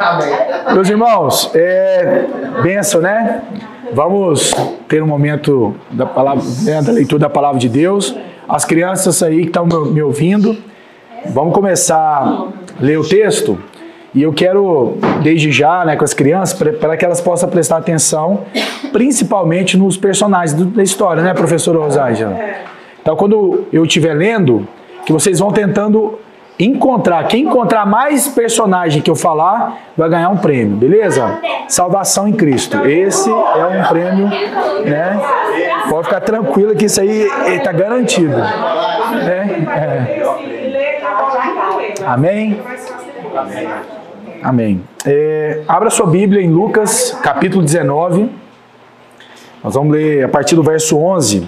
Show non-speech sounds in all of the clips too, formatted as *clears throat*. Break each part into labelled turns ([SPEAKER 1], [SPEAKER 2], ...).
[SPEAKER 1] *laughs* Meus irmãos, é benção, né? Vamos ter um momento da, palavra, né, da leitura da palavra de Deus. As crianças aí que estão me ouvindo, vamos começar a ler o texto. E eu quero, desde já, né, com as crianças, para que elas possam prestar atenção, principalmente nos personagens da história, né, professora Rosângela? Então, quando eu estiver lendo, que vocês vão tentando encontrar, quem encontrar mais personagem que eu falar, vai ganhar um prêmio, beleza? Salvação em Cristo. Esse é um prêmio, né? Pode ficar tranquilo que isso aí está garantido. Né? É. Amém? Amém. É, abra sua Bíblia em Lucas, capítulo 19. Nós vamos ler a partir do verso 11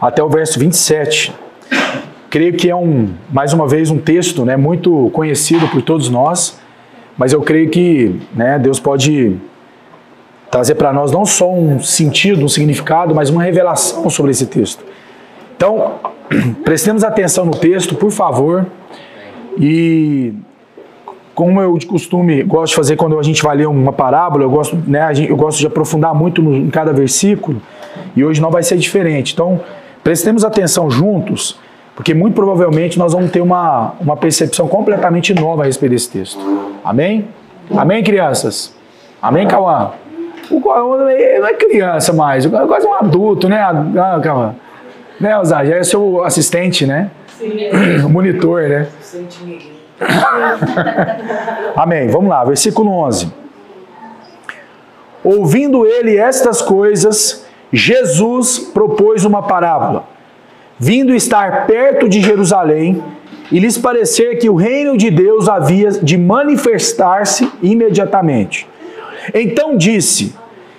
[SPEAKER 1] até o verso 27. Creio que é um, mais uma vez, um texto né, muito conhecido por todos nós, mas eu creio que né, Deus pode trazer para nós não só um sentido, um significado, mas uma revelação sobre esse texto. Então, *clears throat* prestemos atenção no texto, por favor, e como eu de costume gosto de fazer quando a gente vai ler uma parábola, eu gosto, né, eu gosto de aprofundar muito no, em cada versículo, e hoje não vai ser diferente. Então, prestemos atenção juntos porque muito provavelmente nós vamos ter uma, uma percepção completamente nova a respeito desse texto. Amém? Amém, crianças? Amém, Cauã? O Cauã não é criança mais, o Cauã é quase um adulto, né, ah, Cauã? Né, Osar? Já é seu assistente, né? Sim. *clears throat* Monitor, né? Amém. Vamos lá, versículo 11. Ouvindo ele estas coisas, Jesus propôs uma parábola vindo estar perto de Jerusalém, e lhes parecer que o reino de Deus havia de manifestar-se imediatamente. Então disse: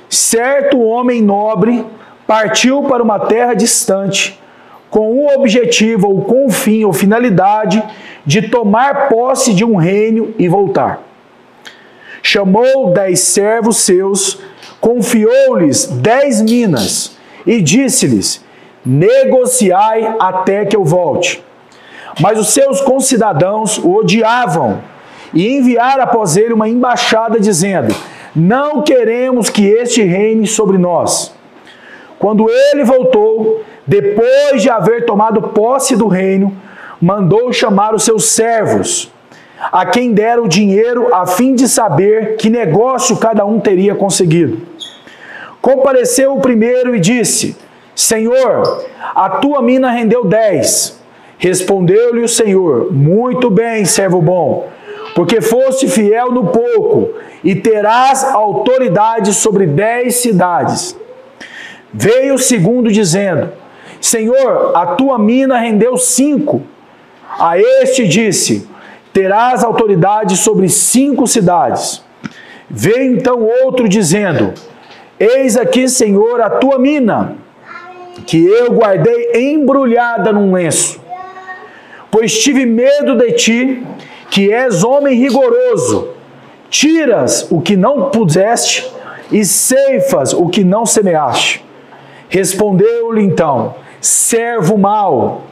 [SPEAKER 1] Certo homem nobre partiu para uma terra distante, com o objetivo ou com o fim ou finalidade de tomar posse de um reino e voltar. Chamou dez servos seus, confiou-lhes dez minas e disse-lhes: negociai até que eu volte. Mas os seus concidadãos o odiavam e enviaram após ele uma embaixada dizendo: Não queremos que este reine sobre nós. Quando ele voltou, depois de haver tomado posse do reino, mandou chamar os seus servos, a quem deram o dinheiro a fim de saber que negócio cada um teria conseguido. Compareceu o primeiro e disse: Senhor, a tua mina rendeu dez. Respondeu-lhe o Senhor: Muito bem, servo bom, porque foste fiel no pouco, e terás autoridade sobre dez cidades. Veio o segundo dizendo: Senhor, a tua mina rendeu cinco. A este disse: Terás autoridade sobre cinco cidades. Veio então outro dizendo: Eis aqui, Senhor, a tua mina que eu guardei embrulhada num lenço, pois tive medo de ti, que és homem rigoroso, tiras o que não puseste e ceifas o que não semeaste. Respondeu-lhe então: servo mau,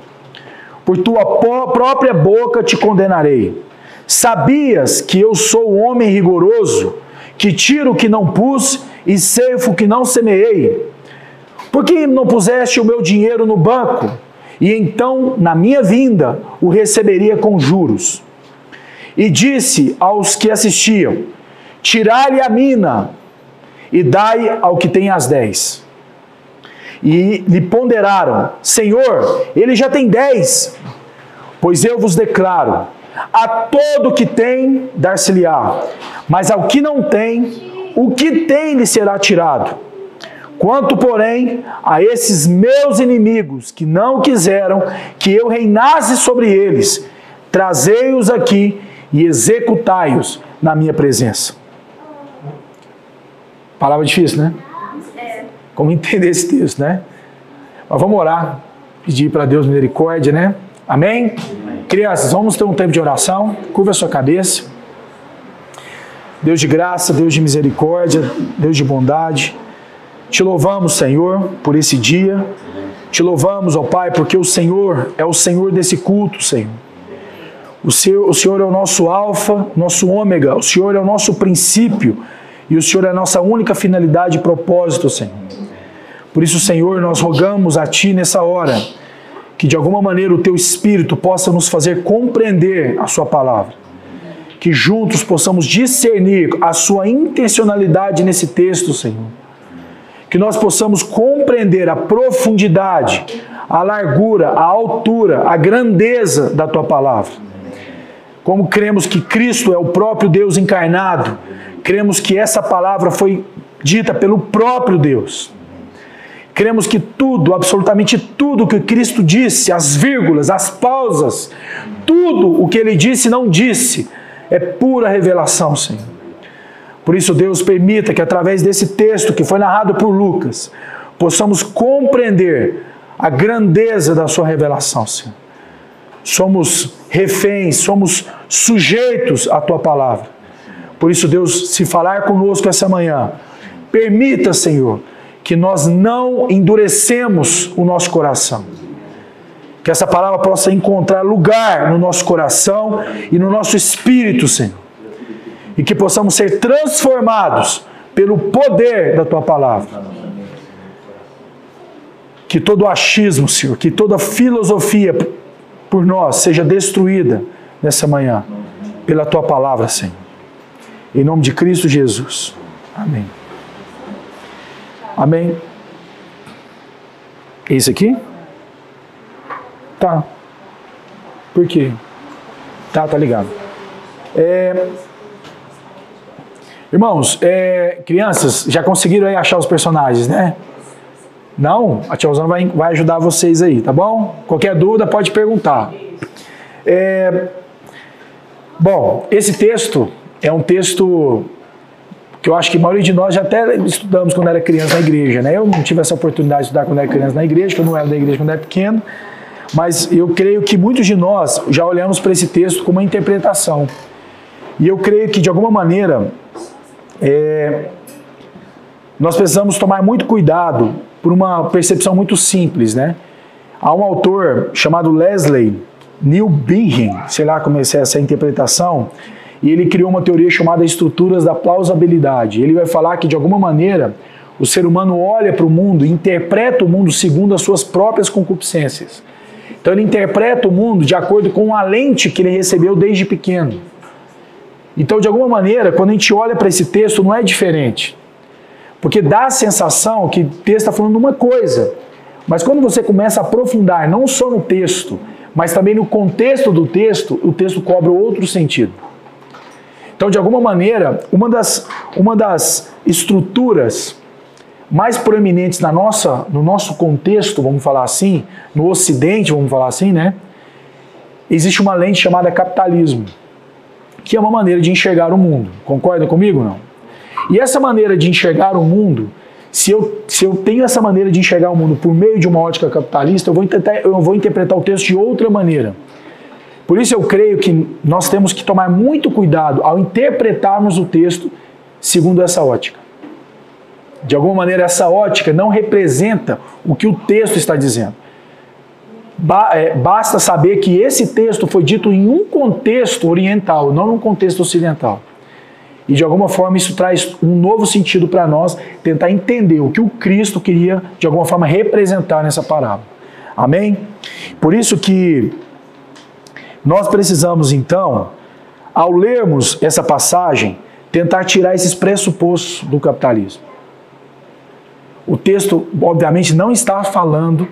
[SPEAKER 1] por tua própria boca te condenarei. Sabias que eu sou homem rigoroso, que tiro o que não pus e ceifo o que não semeei? Por que não puseste o meu dinheiro no banco? E então, na minha vinda, o receberia com juros. E disse aos que assistiam: Tirai-lhe a mina e dai ao que tem as dez. E lhe ponderaram: Senhor, ele já tem dez. Pois eu vos declaro: a todo que tem, dar-se-lhe-á, mas ao que não tem, o que tem lhe será tirado. Quanto, porém, a esses meus inimigos que não quiseram que eu reinasse sobre eles, trazei-os aqui e executai-os na minha presença. Palavra difícil, né? Como entender esse texto, né? Mas vamos orar, pedir para Deus misericórdia, né? Amém? Crianças, vamos ter um tempo de oração. Curva a sua cabeça. Deus de graça, Deus de misericórdia, Deus de bondade. Te louvamos, Senhor, por esse dia. Te louvamos, ó Pai, porque o Senhor é o Senhor desse culto, Senhor. O Senhor, o Senhor é o nosso alfa, nosso ômega, o Senhor é o nosso princípio e o Senhor é a nossa única finalidade e propósito, Senhor. Por isso, Senhor, nós rogamos a Ti nessa hora que de alguma maneira o Teu Espírito possa nos fazer compreender a Sua palavra. Que juntos possamos discernir a Sua intencionalidade nesse texto, Senhor. Que nós possamos compreender a profundidade, a largura, a altura, a grandeza da Tua palavra. Como cremos que Cristo é o próprio Deus encarnado, cremos que essa palavra foi dita pelo próprio Deus. Cremos que tudo, absolutamente tudo que Cristo disse, as vírgulas, as pausas, tudo o que ele disse e não disse, é pura revelação, Senhor. Por isso, Deus permita que através desse texto que foi narrado por Lucas, possamos compreender a grandeza da sua revelação, Senhor. Somos reféns, somos sujeitos à tua palavra. Por isso, Deus, se falar conosco essa manhã, permita, Senhor, que nós não endurecemos o nosso coração. Que essa palavra possa encontrar lugar no nosso coração e no nosso espírito, Senhor. E que possamos ser transformados pelo poder da tua palavra. Que todo achismo, Senhor, que toda filosofia por nós seja destruída nessa manhã pela tua palavra, Senhor. Em nome de Cristo Jesus. Amém. Amém? Esse aqui? Tá. Por quê? Tá, tá ligado. É... Irmãos, é... crianças, já conseguiram aí achar os personagens, né? Não? A tiazona vai, vai ajudar vocês aí, tá bom? Qualquer dúvida pode perguntar. É... Bom, esse texto é um texto que eu acho que a maioria de nós já até estudamos quando era criança na igreja, né? Eu não tive essa oportunidade de estudar quando era criança na igreja, que eu não era da igreja quando era pequeno, mas eu creio que muitos de nós já olhamos para esse texto como uma interpretação. E eu creio que, de alguma maneira, é, nós precisamos tomar muito cuidado por uma percepção muito simples, né? Há um autor chamado Leslie Neil Bingham, sei lá como é essa interpretação, e ele criou uma teoria chamada estruturas da plausibilidade. Ele vai falar que, de alguma maneira, o ser humano olha para o mundo, interpreta o mundo segundo as suas próprias concupiscências. Então ele interpreta o mundo de acordo com a lente que ele recebeu desde pequeno. Então, de alguma maneira, quando a gente olha para esse texto, não é diferente. Porque dá a sensação que o texto está falando uma coisa. Mas quando você começa a aprofundar, não só no texto, mas também no contexto do texto, o texto cobra outro sentido. Então, de alguma maneira, uma das, uma das estruturas mais proeminentes na nossa, no nosso contexto, vamos falar assim, no Ocidente, vamos falar assim, né? Existe uma lente chamada capitalismo, que é uma maneira de enxergar o mundo. Concorda comigo não? E essa maneira de enxergar o mundo, se eu, se eu tenho essa maneira de enxergar o mundo por meio de uma ótica capitalista, eu vou, tentar, eu vou interpretar o texto de outra maneira. Por isso eu creio que nós temos que tomar muito cuidado ao interpretarmos o texto segundo essa ótica. De alguma maneira, essa ótica não representa o que o texto está dizendo. É, basta saber que esse texto foi dito em um contexto oriental, não num contexto ocidental. E de alguma forma isso traz um novo sentido para nós, tentar entender o que o Cristo queria de alguma forma representar nessa parábola. Amém? Por isso que nós precisamos então, ao lermos essa passagem, tentar tirar esses pressupostos do capitalismo. O texto, obviamente, não está falando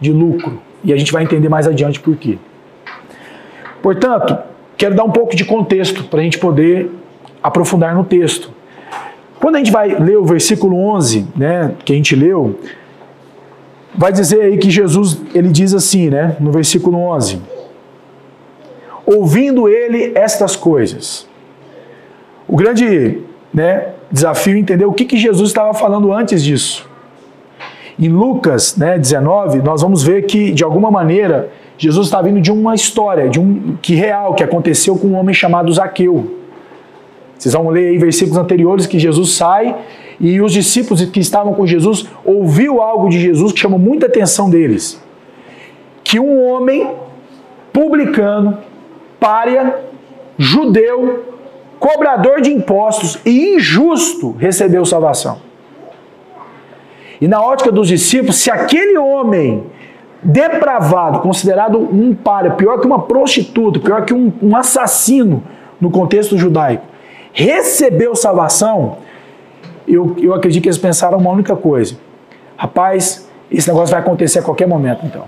[SPEAKER 1] de lucro, e a gente vai entender mais adiante por quê. Portanto, quero dar um pouco de contexto para a gente poder aprofundar no texto. Quando a gente vai ler o versículo 11, né, que a gente leu, vai dizer aí que Jesus, ele diz assim, né, no versículo 11: ouvindo ele estas coisas. O grande né, desafio é entender o que, que Jesus estava falando antes disso. Em Lucas né, 19, nós vamos ver que, de alguma maneira, Jesus está vindo de uma história, de um que real, que aconteceu com um homem chamado Zaqueu. Vocês vão ler aí versículos anteriores que Jesus sai e os discípulos que estavam com Jesus ouviu algo de Jesus que chamou muita atenção deles. Que um homem publicano pária, judeu, cobrador de impostos e injusto recebeu salvação. E na ótica dos discípulos, se aquele homem depravado, considerado um pária, pior que uma prostituta, pior que um, um assassino no contexto judaico, recebeu salvação, eu, eu acredito que eles pensaram uma única coisa. Rapaz, esse negócio vai acontecer a qualquer momento, então.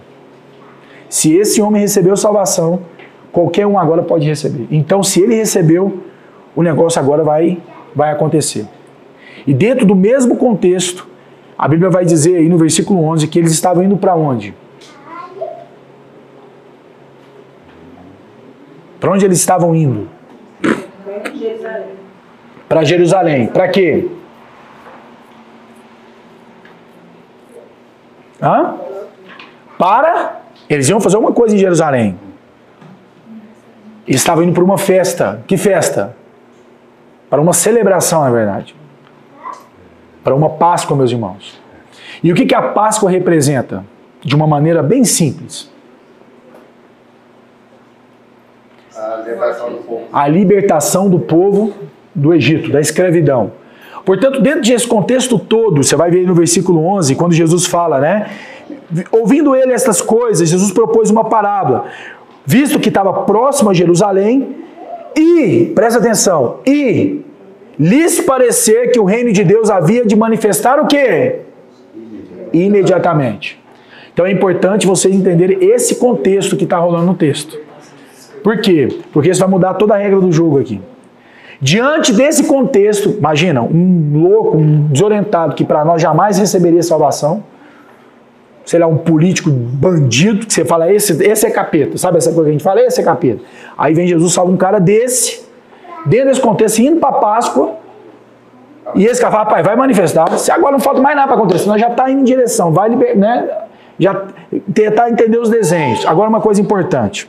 [SPEAKER 1] Se esse homem recebeu salvação, qualquer um agora pode receber. Então, se ele recebeu, o negócio agora vai, vai acontecer. E dentro do mesmo contexto, a Bíblia vai dizer aí no versículo 11 que eles estavam indo para onde? Para onde eles estavam indo? Para Jerusalém. Para quê? Hã? Para. Eles iam fazer uma coisa em Jerusalém. Eles estavam indo para uma festa. Que festa? Para uma celebração, na verdade. Para uma Páscoa, meus irmãos. E o que, que a Páscoa representa? De uma maneira bem simples.
[SPEAKER 2] A libertação do povo.
[SPEAKER 1] A libertação do povo do Egito, da escravidão. Portanto, dentro desse contexto todo, você vai ver no versículo 11, quando Jesus fala, né? Ouvindo ele estas coisas, Jesus propôs uma parábola. Visto que estava próximo a Jerusalém, e, presta atenção, e lhes parecer que o reino de Deus havia de manifestar o quê? Imediatamente. Então é importante vocês entenderem esse contexto que está rolando no texto. Por quê? Porque isso vai mudar toda a regra do jogo aqui. Diante desse contexto, imagina, um louco, um desorientado que para nós jamais receberia salvação, sei lá, um político bandido, que você fala, esse, esse é capeta, sabe essa coisa que a gente fala? Esse é capeta. Aí vem Jesus, salva um cara desse, dentro desse contexto, indo para Páscoa, e esse cara fala, pai, vai manifestar, se agora não falta mais nada para acontecer, nós já está indo em direção, vai né? já tentar entender os desenhos. Agora uma coisa importante,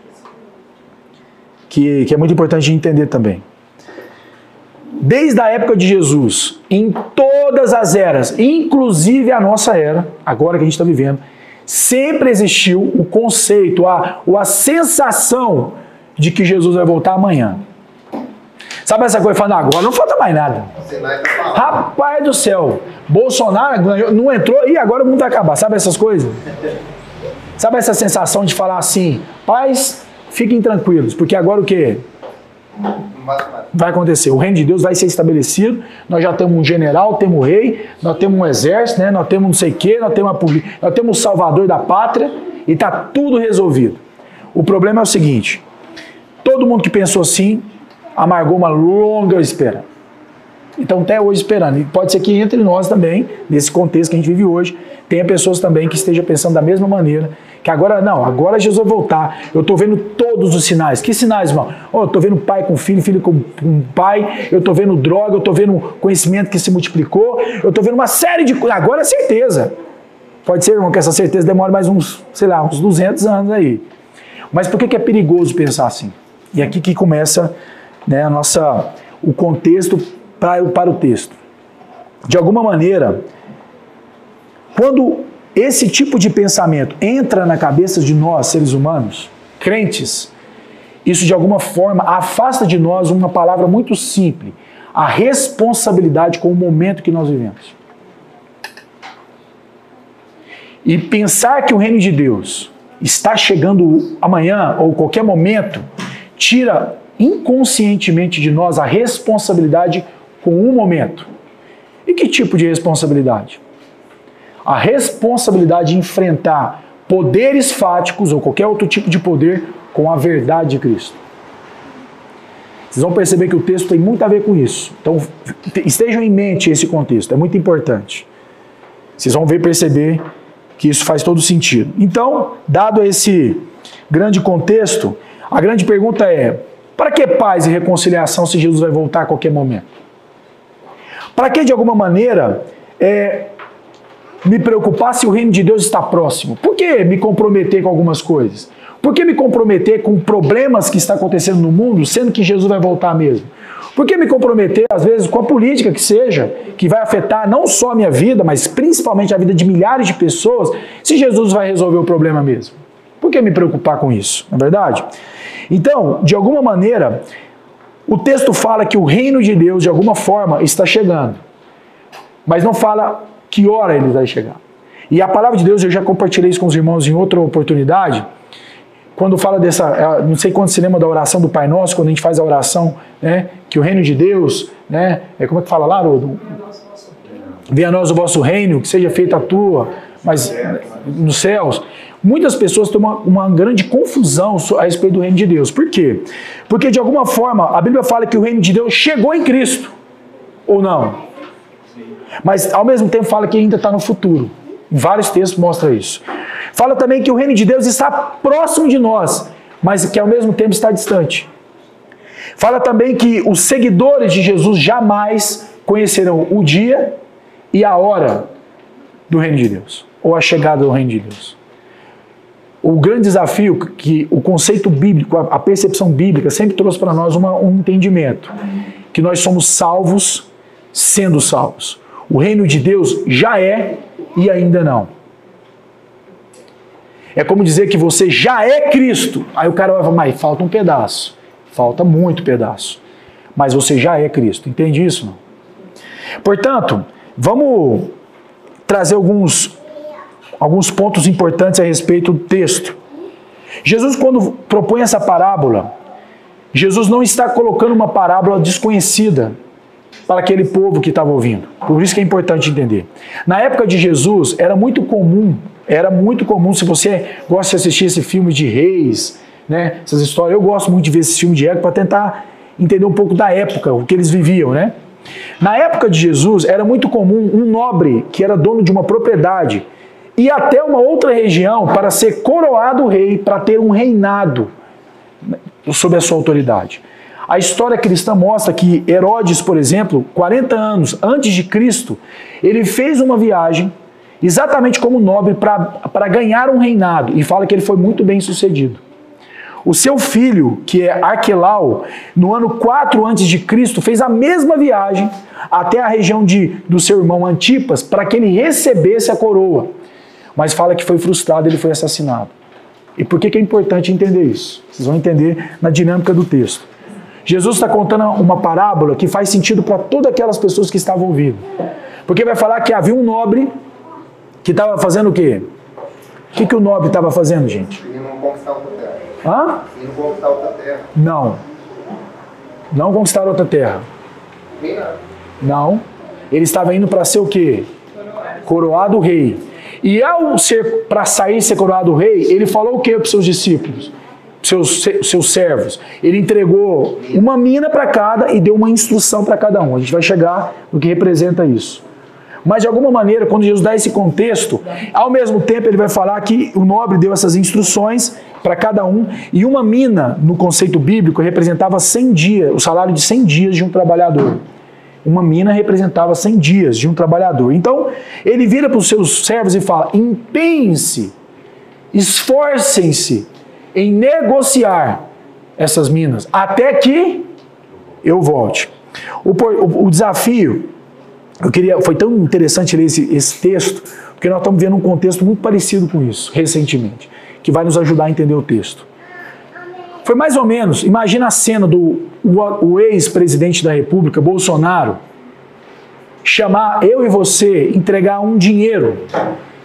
[SPEAKER 1] que, que é muito importante de entender também desde a época de Jesus, em todas as eras, inclusive a nossa era, agora que a gente está vivendo, sempre existiu o conceito, a, a sensação de que Jesus vai voltar amanhã. Sabe essa coisa falando, agora não falta mais nada. Rapaz do céu, Bolsonaro ganhou, não entrou e agora o mundo vai acabar. Sabe essas coisas? Sabe essa sensação de falar assim, pais, fiquem tranquilos, porque agora o que? vai acontecer. O reino de Deus vai ser estabelecido. Nós já temos um general, temos um rei, nós temos um exército, né? nós temos não sei o quê, nós temos, uma, nós temos o salvador da pátria e está tudo resolvido. O problema é o seguinte: todo mundo que pensou assim amargou uma longa espera. Então, até hoje esperando. E pode ser que entre nós também, nesse contexto que a gente vive hoje, tenha pessoas também que estejam pensando da mesma maneira que agora, não, agora Jesus voltar. Eu estou vendo todos os sinais. Que sinais, irmão? Oh, eu estou vendo pai com filho, filho com, com pai. Eu estou vendo droga, eu estou vendo conhecimento que se multiplicou. Eu estou vendo uma série de coisas. Agora é certeza. Pode ser, irmão, que essa certeza demore mais uns, sei lá, uns 200 anos aí. Mas por que, que é perigoso pensar assim? E aqui que começa né, a nossa, o contexto para, para o texto. De alguma maneira, quando esse tipo de pensamento entra na cabeça de nós, seres humanos, crentes, isso de alguma forma afasta de nós uma palavra muito simples: a responsabilidade com o momento que nós vivemos. E pensar que o reino de Deus está chegando amanhã ou qualquer momento tira inconscientemente de nós a responsabilidade com o momento. E que tipo de responsabilidade? a responsabilidade de enfrentar poderes fáticos ou qualquer outro tipo de poder com a verdade de Cristo. Vocês vão perceber que o texto tem muito a ver com isso. Então, estejam em mente esse contexto, é muito importante. Vocês vão ver perceber que isso faz todo sentido. Então, dado esse grande contexto, a grande pergunta é: para que paz e reconciliação se Jesus vai voltar a qualquer momento? Para que, de alguma maneira, é, me preocupar se o reino de Deus está próximo? Por que me comprometer com algumas coisas? Por que me comprometer com problemas que está acontecendo no mundo, sendo que Jesus vai voltar mesmo? Por que me comprometer, às vezes, com a política que seja, que vai afetar não só a minha vida, mas principalmente a vida de milhares de pessoas, se Jesus vai resolver o problema mesmo? Por que me preocupar com isso? Não é verdade? Então, de alguma maneira, o texto fala que o reino de Deus, de alguma forma, está chegando. Mas não fala que hora ele vai chegar. E a palavra de Deus, eu já compartilhei isso com os irmãos em outra oportunidade. Quando fala dessa, é, não sei quando se lembra da oração do Pai Nosso, quando a gente faz a oração, né, que o reino de Deus, né, é como é que fala lá, Rodo? Venha a nós o vosso reino, que seja feita a tua, mas nos céus. Muitas pessoas têm uma, uma, grande confusão a respeito do reino de Deus. Por quê? Porque de alguma forma a Bíblia fala que o reino de Deus chegou em Cristo. Ou não? Mas ao mesmo tempo fala que ainda está no futuro. Vários textos mostram isso. Fala também que o reino de Deus está próximo de nós, mas que ao mesmo tempo está distante. Fala também que os seguidores de Jesus jamais conhecerão o dia e a hora do reino de Deus, ou a chegada do reino de Deus. O grande desafio que o conceito bíblico, a percepção bíblica sempre trouxe para nós uma, um entendimento, que nós somos salvos sendo salvos. O reino de Deus já é e ainda não. É como dizer que você já é Cristo. Aí o cara vai falar, mas falta um pedaço. Falta muito pedaço. Mas você já é Cristo. Entende isso? Não? Portanto, vamos trazer alguns, alguns pontos importantes a respeito do texto. Jesus, quando propõe essa parábola, Jesus não está colocando uma parábola desconhecida para aquele povo que estava ouvindo. Por isso que é importante entender. Na época de Jesus, era muito comum, era muito comum, se você gosta de assistir esse filme de reis, né, essas histórias, eu gosto muito de ver esse filme de época para tentar entender um pouco da época, o que eles viviam, né? Na época de Jesus, era muito comum um nobre que era dono de uma propriedade ir até uma outra região para ser coroado rei, para ter um reinado sob a sua autoridade. A história cristã mostra que Herodes, por exemplo, 40 anos antes de Cristo, ele fez uma viagem exatamente como nobre para ganhar um reinado e fala que ele foi muito bem sucedido. O seu filho, que é Arquelau, no ano 4 antes de Cristo, fez a mesma viagem até a região de, do seu irmão Antipas para que ele recebesse a coroa. Mas fala que foi frustrado, ele foi assassinado. E por que, que é importante entender isso? Vocês vão entender na dinâmica do texto. Jesus está contando uma parábola que faz sentido para todas aquelas pessoas que estavam ouvindo. Porque vai falar que havia um nobre que estava fazendo o quê? O que, que o nobre estava fazendo, gente?
[SPEAKER 2] Indo conquistar outra terra.
[SPEAKER 1] Hã?
[SPEAKER 2] Indo conquistar outra terra.
[SPEAKER 1] Não. Não conquistar outra terra. Não. Ele estava indo para ser o quê? Coroado rei. E ao ser para sair ser coroado rei, ele falou o que para os seus discípulos? seus, seus servos. Ele entregou uma mina para cada e deu uma instrução para cada um. A gente vai chegar no que representa isso. Mas de alguma maneira, quando Jesus dá esse contexto, ao mesmo tempo ele vai falar que o nobre deu essas instruções para cada um, e uma mina, no conceito bíblico, representava 100 dias, o salário de 100 dias de um trabalhador. Uma mina representava 100 dias de um trabalhador. Então, ele vira para os seus servos e fala: empenhem-se, esforcem-se em negociar essas minas até que eu volte. O, o, o desafio, eu queria, foi tão interessante ler esse, esse texto, porque nós estamos vendo um contexto muito parecido com isso, recentemente, que vai nos ajudar a entender o texto. Foi mais ou menos, imagina a cena do o, ex-presidente da República, Bolsonaro, chamar eu e você, entregar um dinheiro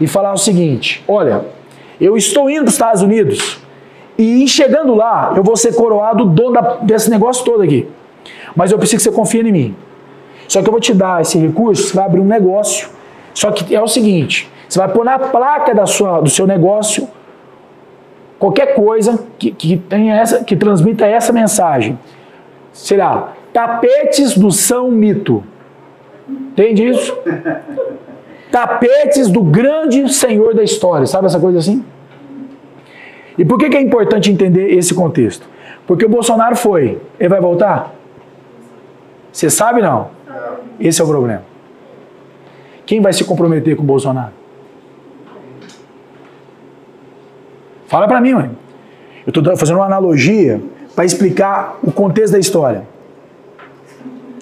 [SPEAKER 1] e falar o seguinte: olha, eu estou indo para os Estados Unidos, e chegando lá, eu vou ser coroado dono desse negócio todo aqui. Mas eu preciso que você confie em mim. Só que eu vou te dar esse recurso, você vai abrir um negócio. Só que é o seguinte: você vai pôr na placa da sua, do seu negócio qualquer coisa que, que, tenha essa, que transmita essa mensagem. Sei lá, tapetes do São Mito. Entende isso? Tapetes do grande senhor da história. Sabe essa coisa assim? E por que, que é importante entender esse contexto? Porque o Bolsonaro foi. Ele vai voltar? Você sabe não? Esse é o problema. Quem vai se comprometer com o Bolsonaro? Fala para mim, mãe. Eu estou fazendo uma analogia para explicar o contexto da história.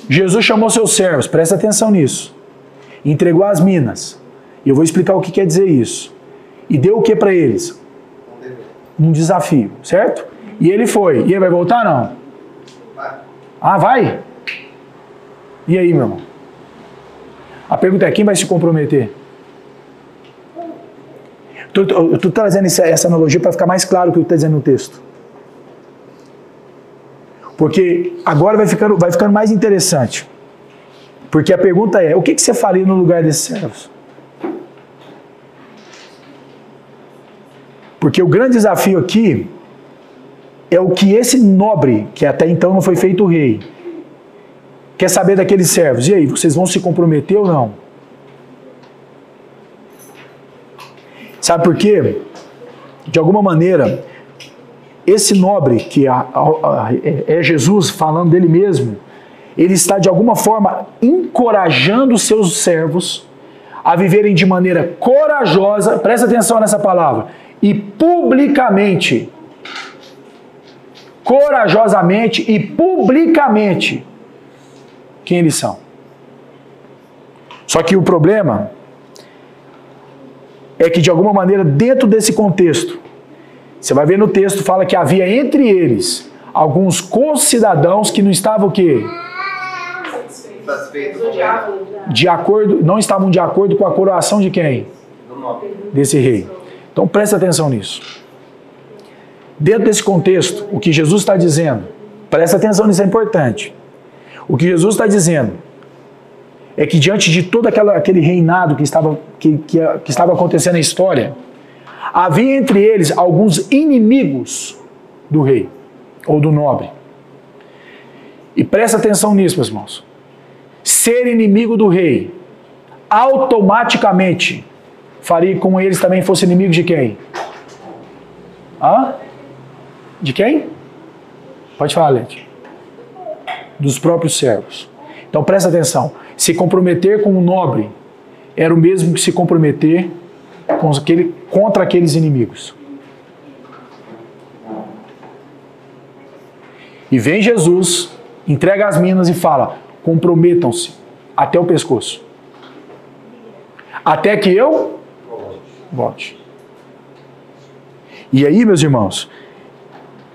[SPEAKER 1] Jesus chamou seus servos, presta atenção nisso. Entregou as minas. E eu vou explicar o que quer dizer isso. E deu o que para eles? num desafio, certo? E ele foi. E ele vai voltar não?
[SPEAKER 2] Vai.
[SPEAKER 1] Ah, vai? E aí, meu irmão? A pergunta é: quem vai se comprometer? Tu- estou trazendo essa, essa analogia para ficar mais claro o que está dizendo no texto. Porque agora vai ficando, vai ficando mais interessante. Porque a pergunta é: o que, que você faria no lugar desses servos? Porque o grande desafio aqui é o que esse nobre, que até então não foi feito rei, quer saber daqueles servos. E aí, vocês vão se comprometer ou não? Sabe por quê? De alguma maneira, esse nobre, que é, Jesus falando dele mesmo, ele está de alguma forma encorajando seus servos a viverem de maneira corajosa, presta atenção nessa palavra, e publicamente, corajosamente e publicamente, quem eles são. Só que o problema é que de alguma maneira dentro desse contexto, você vai ver no texto fala que havia entre eles alguns concidadãos que não estavam o quê? De acordo, não estavam de acordo com a coroação de quem? Desse rei. Então presta atenção nisso. Dentro desse contexto, o que Jesus está dizendo, presta atenção nisso, é importante. O que Jesus está dizendo é que diante de todo aquela, aquele reinado que estava, que, que, que estava acontecendo na história, havia entre eles alguns inimigos do rei ou do nobre. E presta atenção nisso, meus irmãos. Ser inimigo do rei automaticamente faria com eles também fosse inimigo de quem? Hã? De quem? Pode falar, Lete. Dos próprios servos. Então presta atenção. Se comprometer com o nobre era o mesmo que se comprometer com aquele, contra aqueles inimigos. E vem Jesus, entrega as minas e fala: comprometam-se até o pescoço. Até que eu volte. E aí, meus irmãos,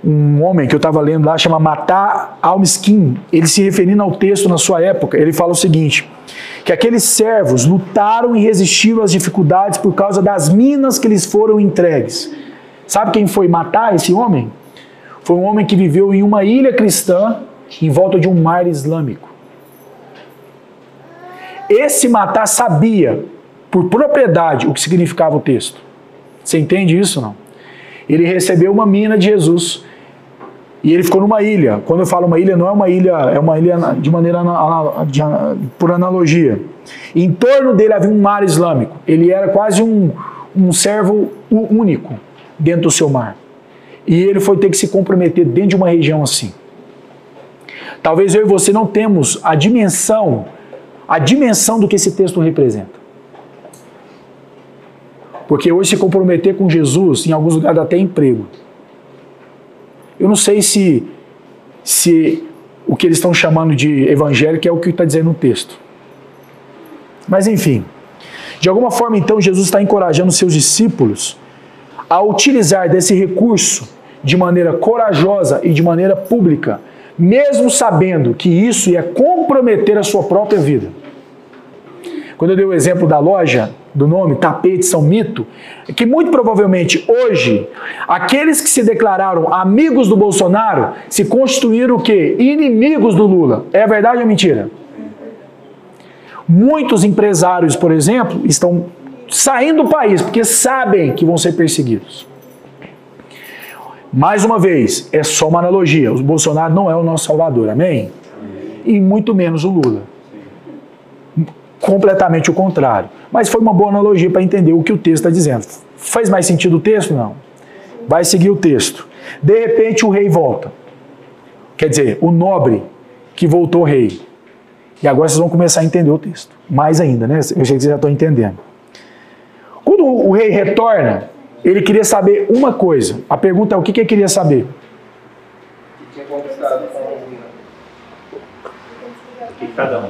[SPEAKER 1] um homem que eu estava lendo lá chama Matar Almiskin, ele se referindo ao texto na sua época, ele fala o seguinte: que aqueles servos lutaram e resistiram às dificuldades por causa das minas que lhes foram entregues. Sabe quem foi matar esse homem? Foi um homem que viveu em uma ilha cristã em volta de um mar islâmico. Esse matar sabia, por propriedade, o que significava o texto. Você entende isso não? Ele recebeu uma mina de Jesus e ele ficou numa ilha. Quando eu falo uma ilha, não é uma ilha, é uma ilha de maneira de por analogia. Em torno dele havia um mar islâmico. Ele era quase um, um servo único dentro do seu mar. E ele foi ter que se comprometer dentro de uma região assim. Talvez eu e você não temos a dimensão, a dimensão do que esse texto representa. Porque hoje se comprometer com Jesus, em alguns lugares até emprego. Eu não sei se, se o que eles estão chamando de evangélico é o que está dizendo no texto. Mas enfim, de alguma forma então Jesus está encorajando seus discípulos a utilizar desse recurso de maneira corajosa e de maneira pública, mesmo sabendo que isso ia comprometer a sua própria vida. Quando eu dei o exemplo da loja, do nome Tapete São Mito, que muito provavelmente hoje, aqueles que se declararam amigos do Bolsonaro se constituíram o quê? Inimigos do Lula. É verdade ou mentira? Muitos empresários, por exemplo, estão saindo do país porque sabem que vão ser perseguidos. Mais uma vez, é só uma analogia. O Bolsonaro não é o nosso salvador, amém? E muito menos o Lula completamente o contrário. Mas foi uma boa analogia para entender o que o texto está dizendo. Faz mais sentido o texto? Não. Vai seguir o texto. De repente o rei volta. Quer dizer, o nobre que voltou rei. E agora vocês vão começar a entender o texto. Mais ainda, né? Eu sei que vocês já estão entendendo. Quando o rei retorna, ele queria saber uma coisa. A pergunta é o que, que ele queria saber?
[SPEAKER 2] Que tinha conquistado com a usina.
[SPEAKER 3] O que cada um?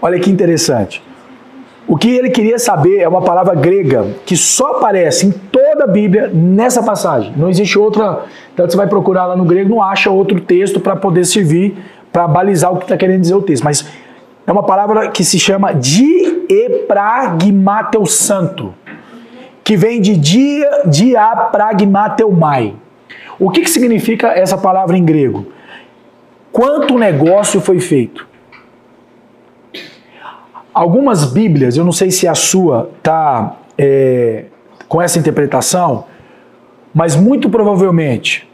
[SPEAKER 1] Olha que interessante. O que ele queria saber é uma palavra grega que só aparece em toda a Bíblia nessa passagem. Não existe outra. Então você vai procurar lá no grego, não acha outro texto para poder servir, para balizar o que está querendo dizer o texto. Mas é uma palavra que se chama diepragmateu santo, que vem de dia, diapragmateumai. O que, que significa essa palavra em grego? Quanto negócio foi feito? Algumas Bíblias, eu não sei se a sua está é, com essa interpretação, mas muito provavelmente,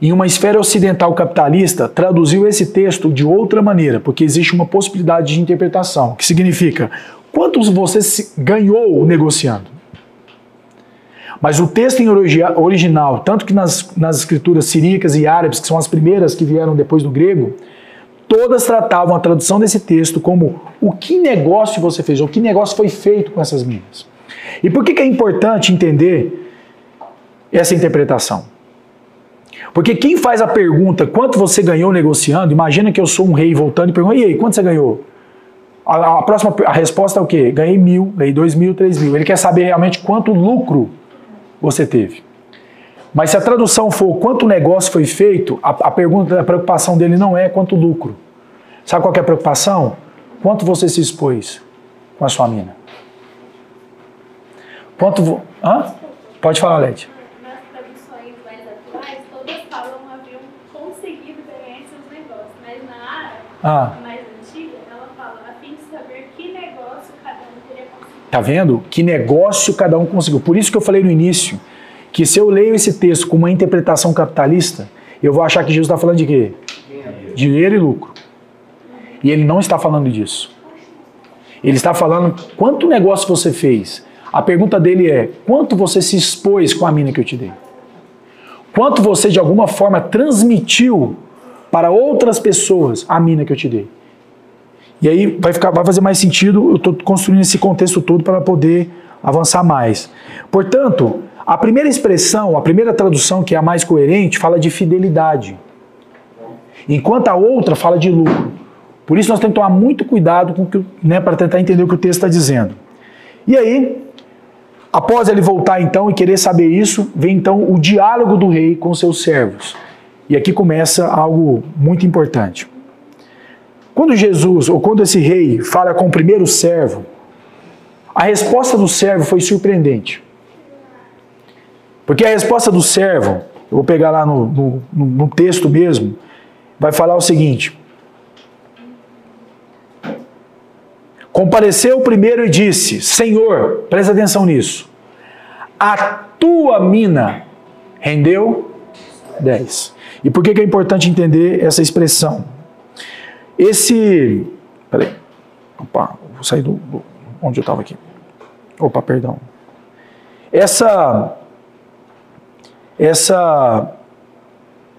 [SPEAKER 1] em uma esfera ocidental capitalista, traduziu esse texto de outra maneira, porque existe uma possibilidade de interpretação, que significa quantos você ganhou negociando. Mas o texto em original, tanto que nas, nas escrituras siríacas e árabes, que são as primeiras que vieram depois do grego, todas tratavam a tradução desse texto como o que negócio você fez, ou que negócio foi feito com essas minas. E por que, que é importante entender essa interpretação? Porque quem faz a pergunta quanto você ganhou negociando, imagina que eu sou um rei voltando e pergunto, e aí, quanto você ganhou? A, a próxima a resposta é o quê? Ganhei mil, ganhei dois mil, três mil. Ele quer saber realmente quanto lucro você teve. Mas se a tradução for quanto negócio foi feito, a, a pergunta, a preocupação dele não é quanto lucro. Sabe qual é a preocupação? Quanto você se expôs com a sua mina? Quanto. Vo... Hã? Pode falar, Lete.
[SPEAKER 4] Nas traduções mais atuais, todas falam haviam conseguido ganhar seus negócios, mas na árabe,
[SPEAKER 1] Ah.
[SPEAKER 4] mais antiga, ela fala a fim de saber que negócio cada um teria conseguido.
[SPEAKER 1] Tá vendo? Que negócio cada um conseguiu. Por isso que eu falei no início que se eu leio esse texto com uma interpretação capitalista, eu vou achar que Jesus está falando de quê? Dinheiro e lucro. E ele não está falando disso. Ele está falando quanto negócio você fez. A pergunta dele é: quanto você se expôs com a mina que eu te dei? Quanto você de alguma forma transmitiu para outras pessoas a mina que eu te dei? E aí vai, ficar, vai fazer mais sentido, eu estou construindo esse contexto todo para poder avançar mais. Portanto, a primeira expressão, a primeira tradução, que é a mais coerente, fala de fidelidade. Enquanto a outra fala de lucro. Por isso nós temos que tomar muito cuidado com que, né, para tentar entender o que o texto está dizendo. E aí, após ele voltar então e querer saber isso, vem então o diálogo do rei com seus servos. E aqui começa algo muito importante. Quando Jesus, ou quando esse rei fala com o primeiro servo, a resposta do servo foi surpreendente. Porque a resposta do servo, eu vou pegar lá no, no, no texto mesmo, vai falar o seguinte: Compareceu o primeiro e disse: Senhor, presta atenção nisso, a tua mina rendeu 10. E por que, que é importante entender essa expressão? Esse. Peraí. Opa, vou sair do. do onde eu estava aqui. Opa, perdão. Essa. Essa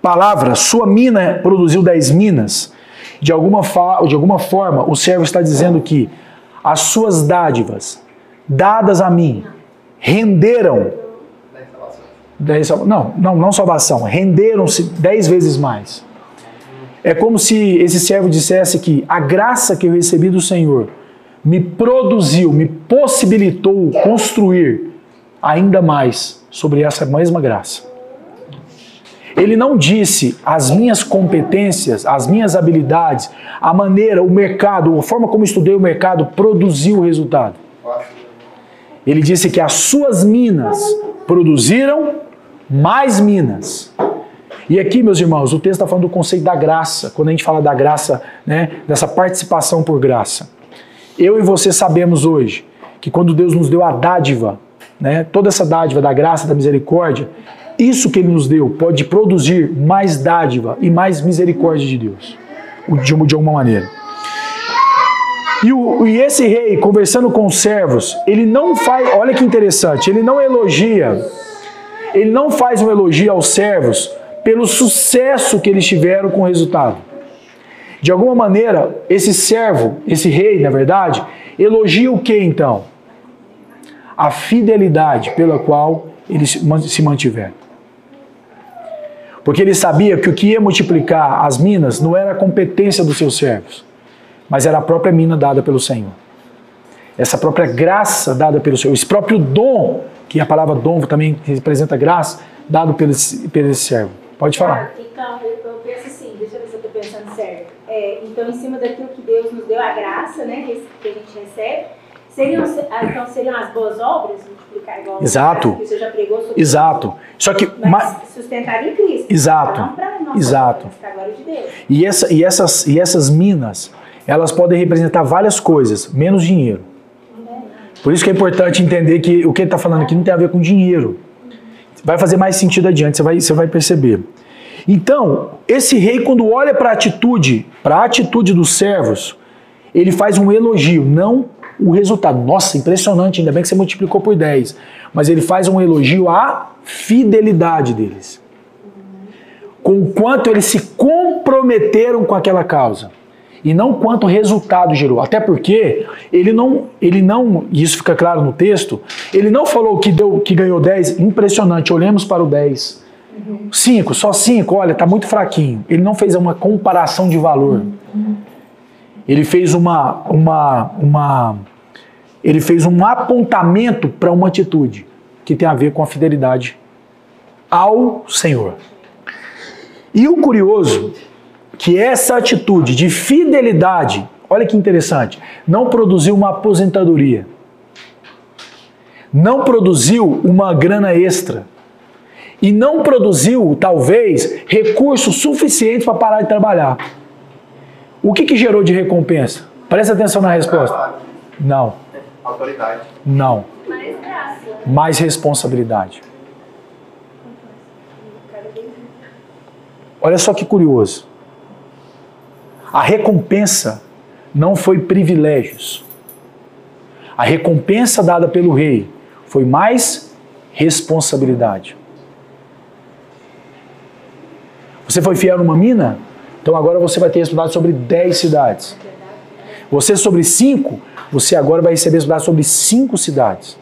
[SPEAKER 1] palavra, sua mina produziu 10 minas, de alguma, fa- de alguma forma o servo está dizendo que as suas dádivas, dadas a mim, renderam. Não, não, não salvação, renderam-se dez vezes mais. É como se esse servo dissesse que a graça que eu recebi do Senhor me produziu, me possibilitou construir ainda mais sobre essa mesma graça. Ele não disse as minhas competências, as minhas habilidades, a maneira, o mercado, a forma como estudei o mercado produziu o resultado. Ele disse que as suas minas produziram mais minas. E aqui, meus irmãos, o texto está falando do conceito da graça. Quando a gente fala da graça, né, dessa participação por graça. Eu e você sabemos hoje que quando Deus nos deu a dádiva, né, toda essa dádiva da graça, da misericórdia, isso que Ele nos deu pode produzir mais dádiva e mais misericórdia de Deus, de uma, de alguma maneira. E, o, e esse rei, conversando com os servos, ele não faz, olha que interessante, ele não elogia, ele não faz um elogio aos servos pelo sucesso que eles tiveram com o resultado. De alguma maneira, esse servo, esse rei, na verdade, elogia o que então? A fidelidade pela qual eles se mantiveram. Porque ele sabia que o que ia multiplicar as minas não era a competência dos seus servos, mas era a própria mina dada pelo Senhor. essa própria graça dada pelo Senhor, esse próprio dom, que a palavra dom também representa graça, dado pelo, pelo servo. Pode falar.
[SPEAKER 3] Então, eu, eu penso assim, deixa eu ver se eu estou pensando certo. É, então, em cima daquilo que Deus nos deu, a graça, né, que a gente recebe, seriam, ah, então seriam as boas obras, multiplicar igual
[SPEAKER 1] Exato.
[SPEAKER 3] que você já pregou sobre
[SPEAKER 1] Exato. Só que
[SPEAKER 3] Mas
[SPEAKER 1] ma-
[SPEAKER 3] sustentar em Cristo.
[SPEAKER 1] Exato.
[SPEAKER 3] Não
[SPEAKER 1] Exato.
[SPEAKER 3] glória de Deus.
[SPEAKER 1] E, essa, e, essas, e essas minas, elas podem representar várias coisas, menos dinheiro. Por isso que é importante entender que o que ele está falando aqui não tem a ver com dinheiro. Vai fazer mais sentido adiante, você vai, você vai perceber. Então, esse rei, quando olha para a atitude, para a atitude dos servos, ele faz um elogio, não o resultado. Nossa, impressionante, ainda bem que você multiplicou por 10. Mas ele faz um elogio à fidelidade deles com o quanto eles se comprometeram com aquela causa e não quanto resultado gerou. Até porque ele não, ele não, e isso fica claro no texto, ele não falou que deu, que ganhou 10, impressionante, olhemos para o 10. 5, só 5, olha, está muito fraquinho. Ele não fez uma comparação de valor. Ele fez uma, uma, uma ele fez um apontamento para uma atitude que tem a ver com a fidelidade ao Senhor. E o curioso que essa atitude de fidelidade, olha que interessante, não produziu uma aposentadoria. Não produziu uma grana extra. E não produziu, talvez, recursos suficientes para parar de trabalhar. O que, que gerou de recompensa? Presta atenção na resposta. Não,
[SPEAKER 2] Autoridade.
[SPEAKER 1] não.
[SPEAKER 4] Mais graça.
[SPEAKER 1] Mais responsabilidade. Olha só que curioso. A recompensa não foi privilégios. A recompensa dada pelo rei foi mais responsabilidade. Você foi fiel numa mina? Então agora você vai ter responsabilidade sobre 10 cidades. Você sobre 5, você agora vai receber responsabilidade sobre 5 cidades.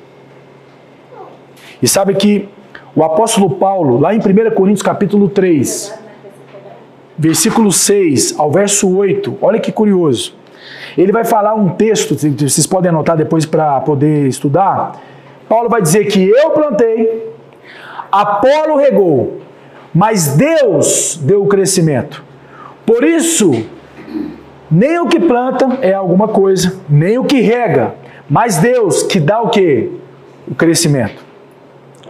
[SPEAKER 1] E sabe que o apóstolo Paulo, lá em 1 Coríntios capítulo 3, versículo 6 ao verso 8, olha que curioso. Ele vai falar um texto, vocês podem anotar depois para poder estudar. Paulo vai dizer que eu plantei, Apolo regou, mas Deus deu o crescimento. Por isso, nem o que planta é alguma coisa, nem o que rega, mas Deus que dá o que? O crescimento.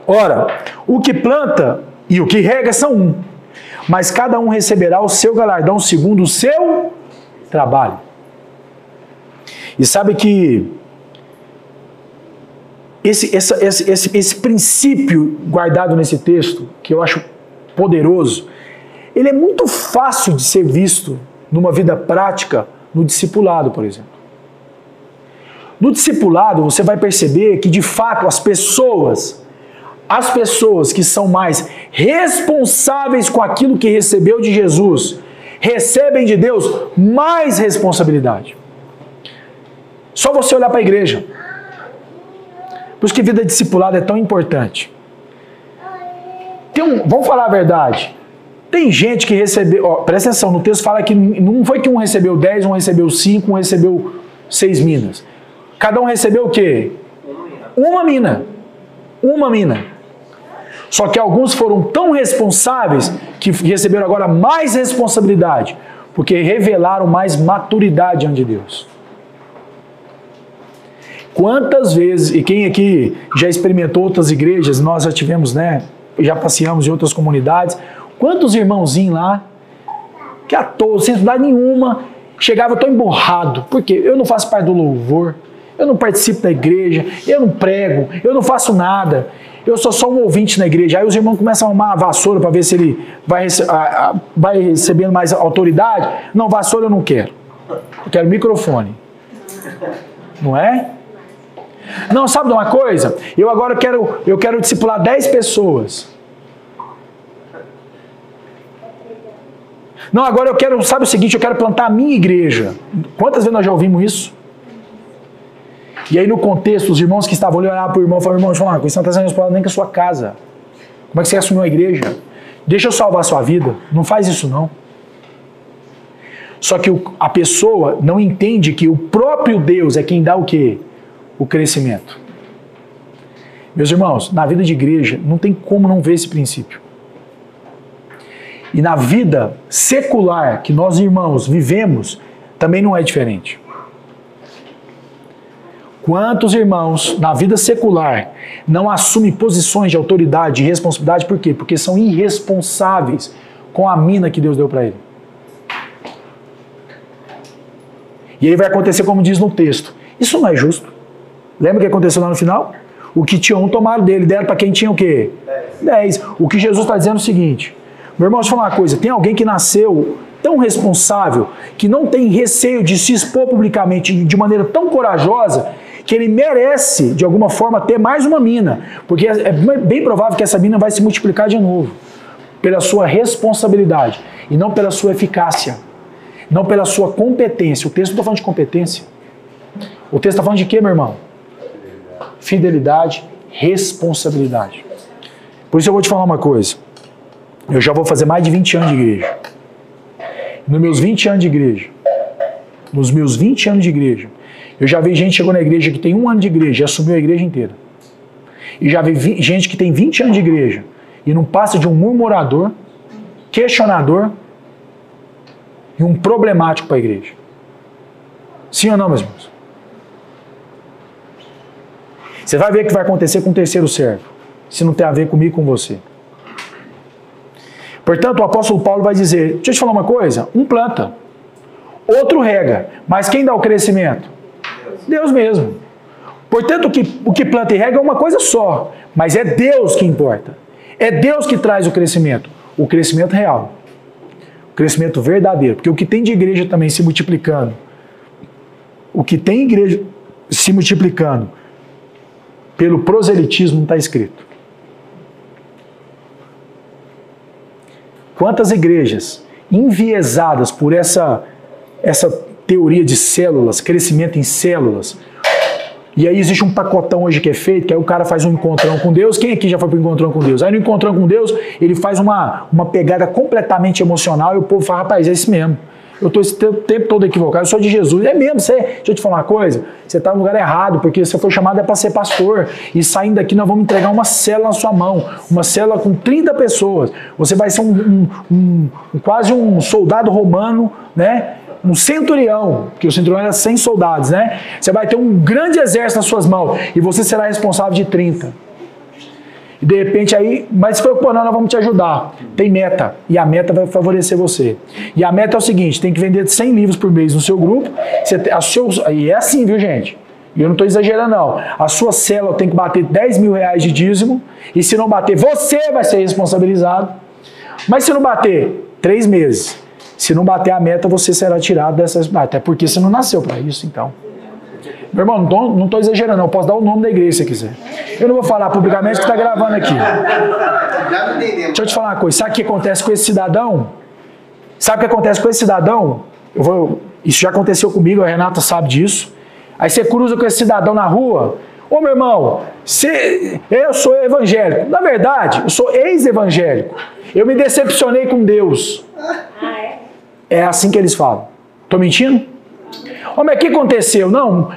[SPEAKER 1] Ora, o que planta e o que rega são um, mas cada um receberá o seu galardão segundo o seu trabalho. E sabe que esse, esse, esse, esse princípio guardado nesse texto, que eu acho poderoso, ele é muito fácil de ser visto numa vida prática no discipulado, por exemplo. No discipulado, você vai perceber que de fato as pessoas, as pessoas que são mais responsáveis com aquilo que recebeu de Jesus, recebem de Deus mais responsabilidade. Só você olhar para a igreja. Por isso que vida discipulada é tão importante. Um, vamos falar a verdade. Tem gente que recebeu, ó, presta atenção, no texto fala que não foi que um recebeu 10, um recebeu 5, um recebeu 6 minas. Cada um recebeu o quê? Uma mina. Uma mina. Só que alguns foram tão responsáveis que receberam agora mais responsabilidade, porque revelaram mais maturidade diante de Deus. Quantas vezes, e quem aqui já experimentou outras igrejas, nós já tivemos, né? Já passeamos em outras comunidades. Quantos irmãozinhos lá, que à toa, sem estudar nenhuma, chegava tão emborrado. Porque eu não faço parte do louvor, eu não participo da igreja, eu não prego, eu não faço nada. Eu sou só um ouvinte na igreja. Aí os irmãos começam a arrumar a vassoura para ver se ele vai, a- a- vai recebendo mais autoridade. Não, vassoura eu não quero. Eu quero microfone. Não é? Não, sabe de uma coisa? Eu agora quero, eu quero discipular 10 pessoas. Não, agora eu quero, sabe o seguinte, eu quero plantar a minha igreja. Quantas vezes nós já ouvimos isso? E aí no contexto, os irmãos que estavam ali olhavam para o irmão e falaram, irmão, deixa coisa, você não está sendo nem com a sua casa. Como é que você assumiu a igreja? Deixa eu salvar a sua vida. Não faz isso não. Só que o- a pessoa não entende que o próprio Deus é quem dá o quê? o crescimento. Meus irmãos, na vida de igreja não tem como não ver esse princípio. E na vida secular que nós irmãos vivemos, também não é diferente. Quantos irmãos na vida secular não assumem posições de autoridade e responsabilidade por quê? Porque são irresponsáveis com a mina que Deus deu para ele. E aí vai acontecer como diz no texto. Isso não é justo. Lembra o que aconteceu lá no final? O que tinha um tomaram dele, deram para quem tinha o quê? Dez. O que Jesus está dizendo é o seguinte: meu irmão, deixa eu falar uma coisa. Tem alguém que nasceu tão responsável, que não tem receio de se expor publicamente de maneira tão corajosa, que ele merece, de alguma forma, ter mais uma mina. Porque é bem provável que essa mina vai se multiplicar de novo. Pela sua responsabilidade e não pela sua eficácia. Não pela sua competência. O texto não está falando de competência. O texto está falando de quê, meu irmão? Fidelidade, responsabilidade. Por isso eu vou te falar uma coisa. Eu já vou fazer mais de 20 anos de igreja. Nos meus 20 anos de igreja, nos meus 20 anos de igreja, eu já vi gente que chegou na igreja que tem um ano de igreja e assumiu a igreja inteira. E já vi gente que tem 20 anos de igreja e não passa de um murmurador, questionador e um problemático para a igreja. Sim ou não, meus irmãos? Você vai ver o que vai acontecer com o terceiro servo, se não tem a ver comigo e com você. Portanto, o apóstolo Paulo vai dizer: deixa eu te falar uma coisa, um planta, outro rega, mas quem dá o crescimento? Deus mesmo. Portanto, o que, o que planta e rega é uma coisa só, mas é Deus que importa. É Deus que traz o crescimento, o crescimento real, o crescimento verdadeiro. Porque o que tem de igreja também se multiplicando, o que tem igreja se multiplicando pelo proselitismo está escrito. Quantas igrejas enviesadas por essa, essa teoria de células, crescimento em células. E aí existe um pacotão hoje que é feito, que aí o cara faz um encontrão com Deus. Quem aqui já foi para o encontrão com Deus? Aí no encontrão com Deus, ele faz uma, uma pegada completamente emocional e o povo fala, rapaz, é isso mesmo. Eu estou esse tempo todo equivocado, eu sou de Jesus. É mesmo, você, deixa eu te falar uma coisa, você está no lugar errado, porque você foi chamado é para ser pastor. E saindo daqui, nós vamos entregar uma célula na sua mão, uma célula com 30 pessoas. Você vai ser um, um, um, quase um soldado romano, né? Um centurião, que o centurião era 100 soldados, né? Você vai ter um grande exército nas suas mãos e você será responsável de 30. E de repente aí, mas se por nós, nós vamos te ajudar. Tem meta. E a meta vai favorecer você. E a meta é o seguinte: tem que vender 100 livros por mês no seu grupo. Você, a seu, e é assim, viu, gente? E eu não estou exagerando, não. A sua célula tem que bater 10 mil reais de dízimo. E se não bater, você vai ser responsabilizado. Mas se não bater, três meses. Se não bater a meta, você será tirado dessas. Até porque você não nasceu para isso, então. Meu irmão, não estou exagerando, eu posso dar o nome da igreja se quiser. Eu não vou falar publicamente que está gravando aqui. Deixa eu te falar uma coisa. Sabe o que acontece com esse cidadão? Sabe o que acontece com esse cidadão? Eu vou, isso já aconteceu comigo, a Renata sabe disso. Aí você cruza com esse cidadão na rua. Ô meu irmão, eu sou evangélico. Na verdade, eu sou ex-evangélico. Eu me decepcionei com Deus.
[SPEAKER 3] Ah, é?
[SPEAKER 1] É assim que eles falam. Tô mentindo? Homem, o que aconteceu? Não,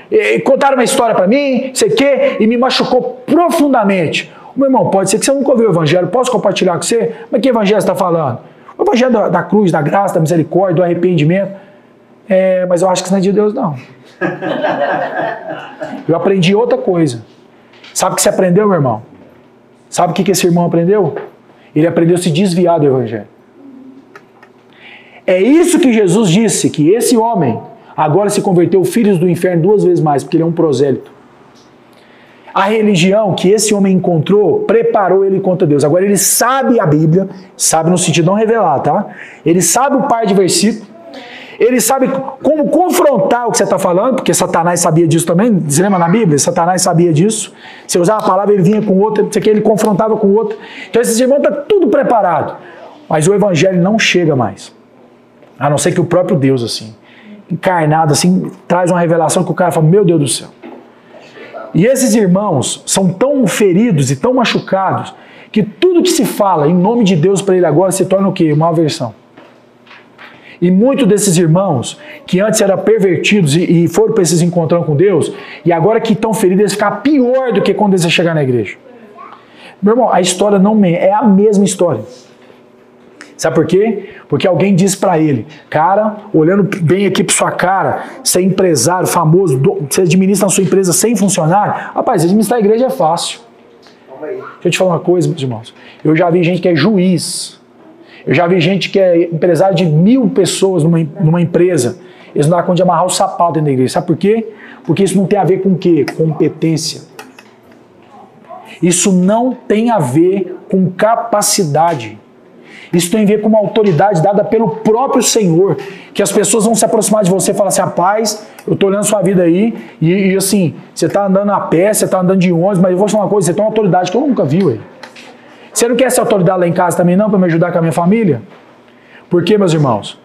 [SPEAKER 1] contaram uma história para mim, sei que, e me machucou profundamente. Meu irmão, pode ser que você nunca ouviu o evangelho, posso compartilhar com você? Mas que evangelho está falando? O evangelho da, da, cruz, da graça, da misericórdia, do arrependimento. É, mas eu acho que isso não é de Deus, não. *laughs* Eu aprendi outra coisa. Sabe o que você aprendeu, meu irmão? Sabe o que esse irmão aprendeu? Ele aprendeu a se desviar do evangelho. É isso que Jesus disse, que esse homem agora se converteu filhos do inferno duas vezes mais, porque ele é um prosélito. A religião que esse homem encontrou preparou ele contra Deus. Agora ele sabe a Bíblia, sabe no sentido não revelar, tá? Ele sabe o par de versículos, ele sabe como confrontar o que você está falando, porque Satanás sabia disso também. Você lembra na Bíblia? Satanás sabia disso. Você usava a palavra, ele vinha com outra, você ele confrontava com outro. Então esses irmãos estão tá tudo preparado. Mas o evangelho não chega mais. A não ser que o próprio Deus, assim, encarnado, assim, traz uma revelação que o cara fala: Meu Deus do céu. E esses irmãos são tão feridos e tão machucados que tudo que se fala em nome de Deus para ele agora se torna o quê? Uma aversão. E muitos desses irmãos, que antes eram pervertidos e, foram para esses encontrão com Deus, e agora que estão feridos, eles ficam pior do que quando eles chegar na igreja. Meu irmão, a história não é a mesma história. Sabe por quê? Porque alguém disse para ele, cara, olhando bem aqui para sua cara, você é empresário famoso, você administra a sua empresa sem funcionário, rapaz, administrar a igreja é fácil. Deixa eu te falar uma coisa, meus irmãos. Eu já vi gente que é juiz. Eu já vi gente que é empresário de mil pessoas numa, numa empresa. Eles não dão conta de amarrar o sapato dentro da igreja. Sabe por quê? Porque isso não tem a ver com o quê? Competência. Isso não tem a ver com capacidade. Isso tem a ver com uma autoridade dada pelo próprio Senhor. Que as pessoas vão se aproximar de você e falar assim: rapaz, eu tô olhando sua vida aí, e, e assim, você tá andando a pé, você tá andando de ônibus, mas eu vou falar uma coisa: você tem uma autoridade que eu nunca vi, ué. Você não quer essa autoridade lá em casa também, não, para me ajudar com a minha família? Por quê, meus irmãos?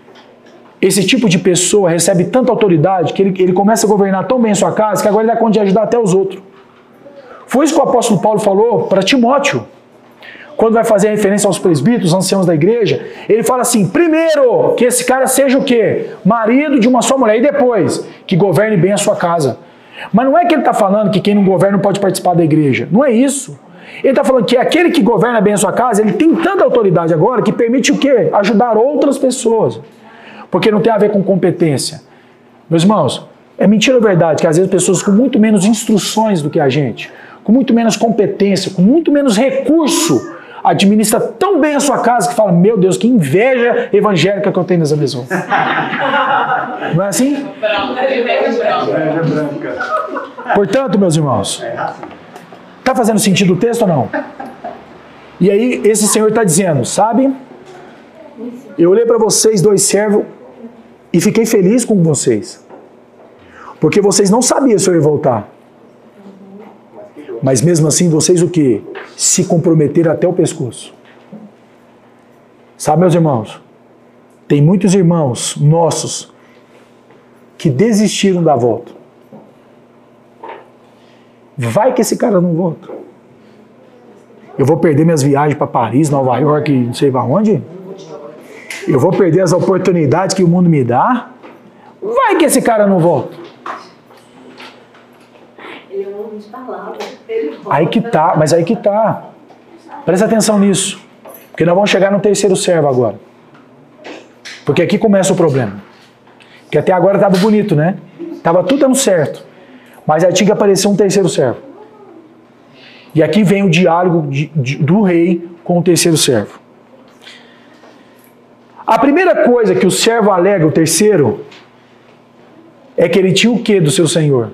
[SPEAKER 1] Esse tipo de pessoa recebe tanta autoridade que ele, ele começa a governar tão bem a sua casa que agora ele dá conta de ajudar até os outros. Foi isso que o apóstolo Paulo falou para Timóteo quando vai fazer referência aos presbíteros, anciãos da igreja, ele fala assim: primeiro, que esse cara seja o quê? Marido de uma só mulher, e depois, que governe bem a sua casa. Mas não é que ele está falando que quem não governa não pode participar da igreja. Não é isso. Ele está falando que aquele que governa bem a sua casa, ele tem tanta autoridade agora que permite o quê? Ajudar outras pessoas. Porque não tem a ver com competência. Meus irmãos, é mentira ou verdade que às vezes pessoas com muito menos instruções do que a gente, com muito menos competência, com muito menos recurso, administra tão bem a sua casa que fala: Meu Deus, que inveja evangélica que eu tenho nessa pessoa. *laughs* Não é assim? Portanto, meus irmãos, está fazendo sentido o texto ou não? E aí, esse senhor está dizendo: Sabe, eu olhei para vocês, dois servos, e fiquei feliz com vocês. Porque vocês não sabiam se eu ia voltar. Mas mesmo assim, vocês o que? Se comprometeram até o pescoço. Sabe, meus irmãos? Tem muitos irmãos nossos que desistiram da volta. Vai que esse cara não volta. Eu vou perder minhas viagens para Paris, Nova York, não sei para onde. Eu vou perder as oportunidades que o mundo me dá. Vai que esse cara não volta.
[SPEAKER 3] Ele é um homem de palavra. Ele volta.
[SPEAKER 1] Aí que tá, mas aí que tá. Presta atenção nisso. Porque nós vamos chegar no terceiro servo agora. Porque aqui começa o problema. Porque até agora estava bonito, né? Tava tudo dando certo. Mas aí tinha que aparecer um terceiro servo. E aqui vem o diálogo de- de- do rei com o terceiro servo. A primeira coisa que o servo alega, o terceiro, é que ele tinha o que do seu senhor?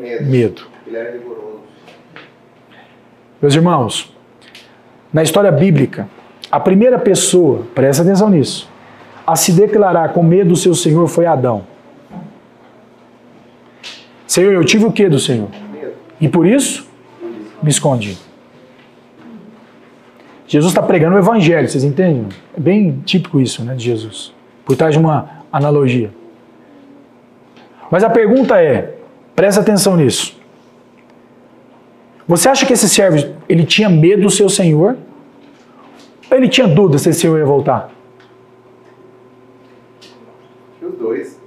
[SPEAKER 2] Medo.
[SPEAKER 1] Medo.
[SPEAKER 2] Ele era rigoroso.
[SPEAKER 1] Meus irmãos, na história bíblica, a primeira pessoa, presta atenção nisso, a se declarar com medo do seu Senhor foi Adão. Senhor, eu tive o que do Senhor? E por isso me escondi. Jesus está pregando o evangelho, vocês entendem? É bem típico isso, né, de Jesus. Por trás de uma analogia. Mas a pergunta é, presta atenção nisso. Você acha que esse servo ele tinha medo do seu senhor? Ou ele tinha dúvida se esse senhor ia voltar?
[SPEAKER 2] Os dois.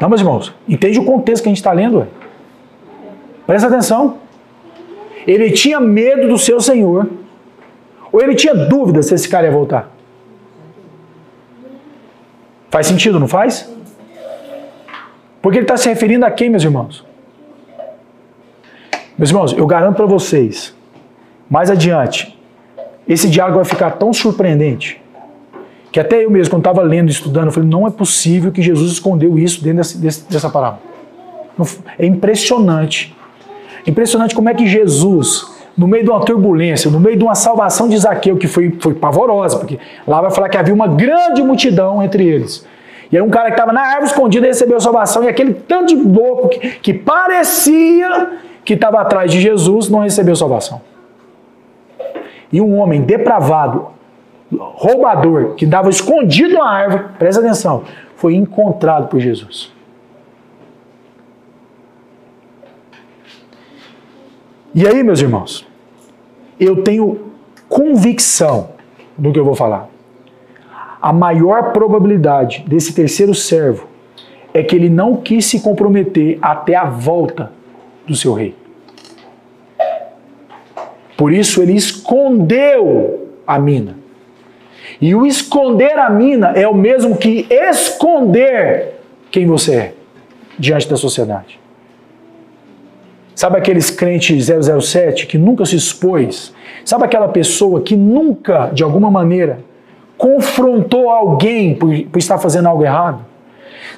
[SPEAKER 1] Não, meus irmãos, entende o contexto que a gente está lendo? ué? Presta atenção. Ele tinha medo do seu senhor. Ou ele tinha dúvida se esse cara ia voltar? Faz sentido, não faz? Porque ele está se referindo a quem, meus irmãos? Meus irmãos, eu garanto para vocês, mais adiante, esse diálogo vai ficar tão surpreendente que até eu mesmo, quando estava lendo e estudando, eu falei: não é possível que Jesus escondeu isso dentro desse- dessa parábola. É impressionante. Impressionante como é que Jesus, no meio de uma turbulência, no meio de uma salvação de Zaqueu, que foi, foi pavorosa, porque lá vai falar que havia uma grande multidão entre eles. E era um cara que estava na árvore escondida recebeu salvação, e aquele tanto de louco que, que parecia que estava atrás de Jesus não recebeu salvação. E um homem depravado, roubador, que estava escondido na árvore, presta atenção, foi encontrado por Jesus. E aí, meus irmãos, eu tenho convicção do que eu vou falar. A maior probabilidade desse terceiro servo é que ele não quis se comprometer até a volta do seu rei. Por isso ele escondeu a mina. E o esconder a mina é o mesmo que esconder quem você é diante da sociedade. Sabe aqueles crentes 007 que nunca se expôs? Sabe aquela pessoa que nunca, de alguma maneira, confrontou alguém por, por estar fazendo algo errado?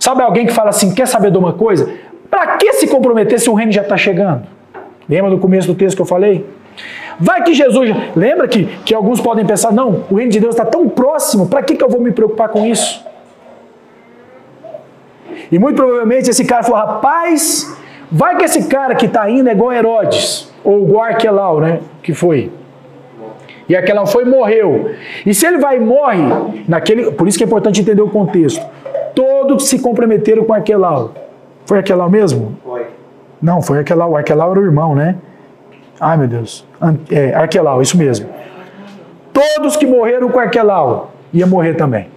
[SPEAKER 1] Sabe alguém que fala assim: quer saber de uma coisa? Para que se comprometer se o reino já está chegando? Lembra do começo do texto que eu falei? Vai que Jesus. Lembra que, que alguns podem pensar: não, o reino de Deus está tão próximo, para que, que eu vou me preocupar com isso? E muito provavelmente esse cara falou: rapaz, vai que esse cara que está indo é igual Herodes, ou igual Arquelau, né? Que foi. E Arquelau foi e morreu. E se ele vai e morre, naquele, por isso que é importante entender o contexto. Todos se comprometeram com Arquelau. Foi Arquelau mesmo?
[SPEAKER 2] Foi.
[SPEAKER 1] Não, foi Arquelau. Arquelau era o irmão, né? Ai, meu Deus. É, Arquelau, isso mesmo. Todos que morreram com Arquelau iam morrer também.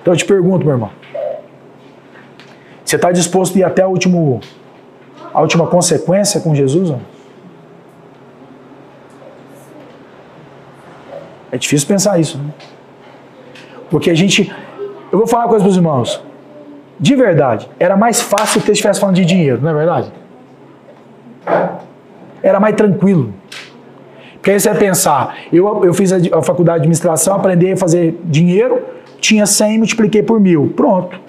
[SPEAKER 1] Então eu te pergunto, meu irmão. Você está disposto a ir até a, último, a última consequência com Jesus? Ó? É difícil pensar isso, né? Porque a gente. Eu vou falar uma coisa para os irmãos. De verdade, era mais fácil se estivesse falando de dinheiro, não é verdade? Era mais tranquilo. Porque aí você vai pensar, eu, eu fiz a, a faculdade de administração, aprendi a fazer dinheiro, tinha 100, multipliquei por mil. Pronto.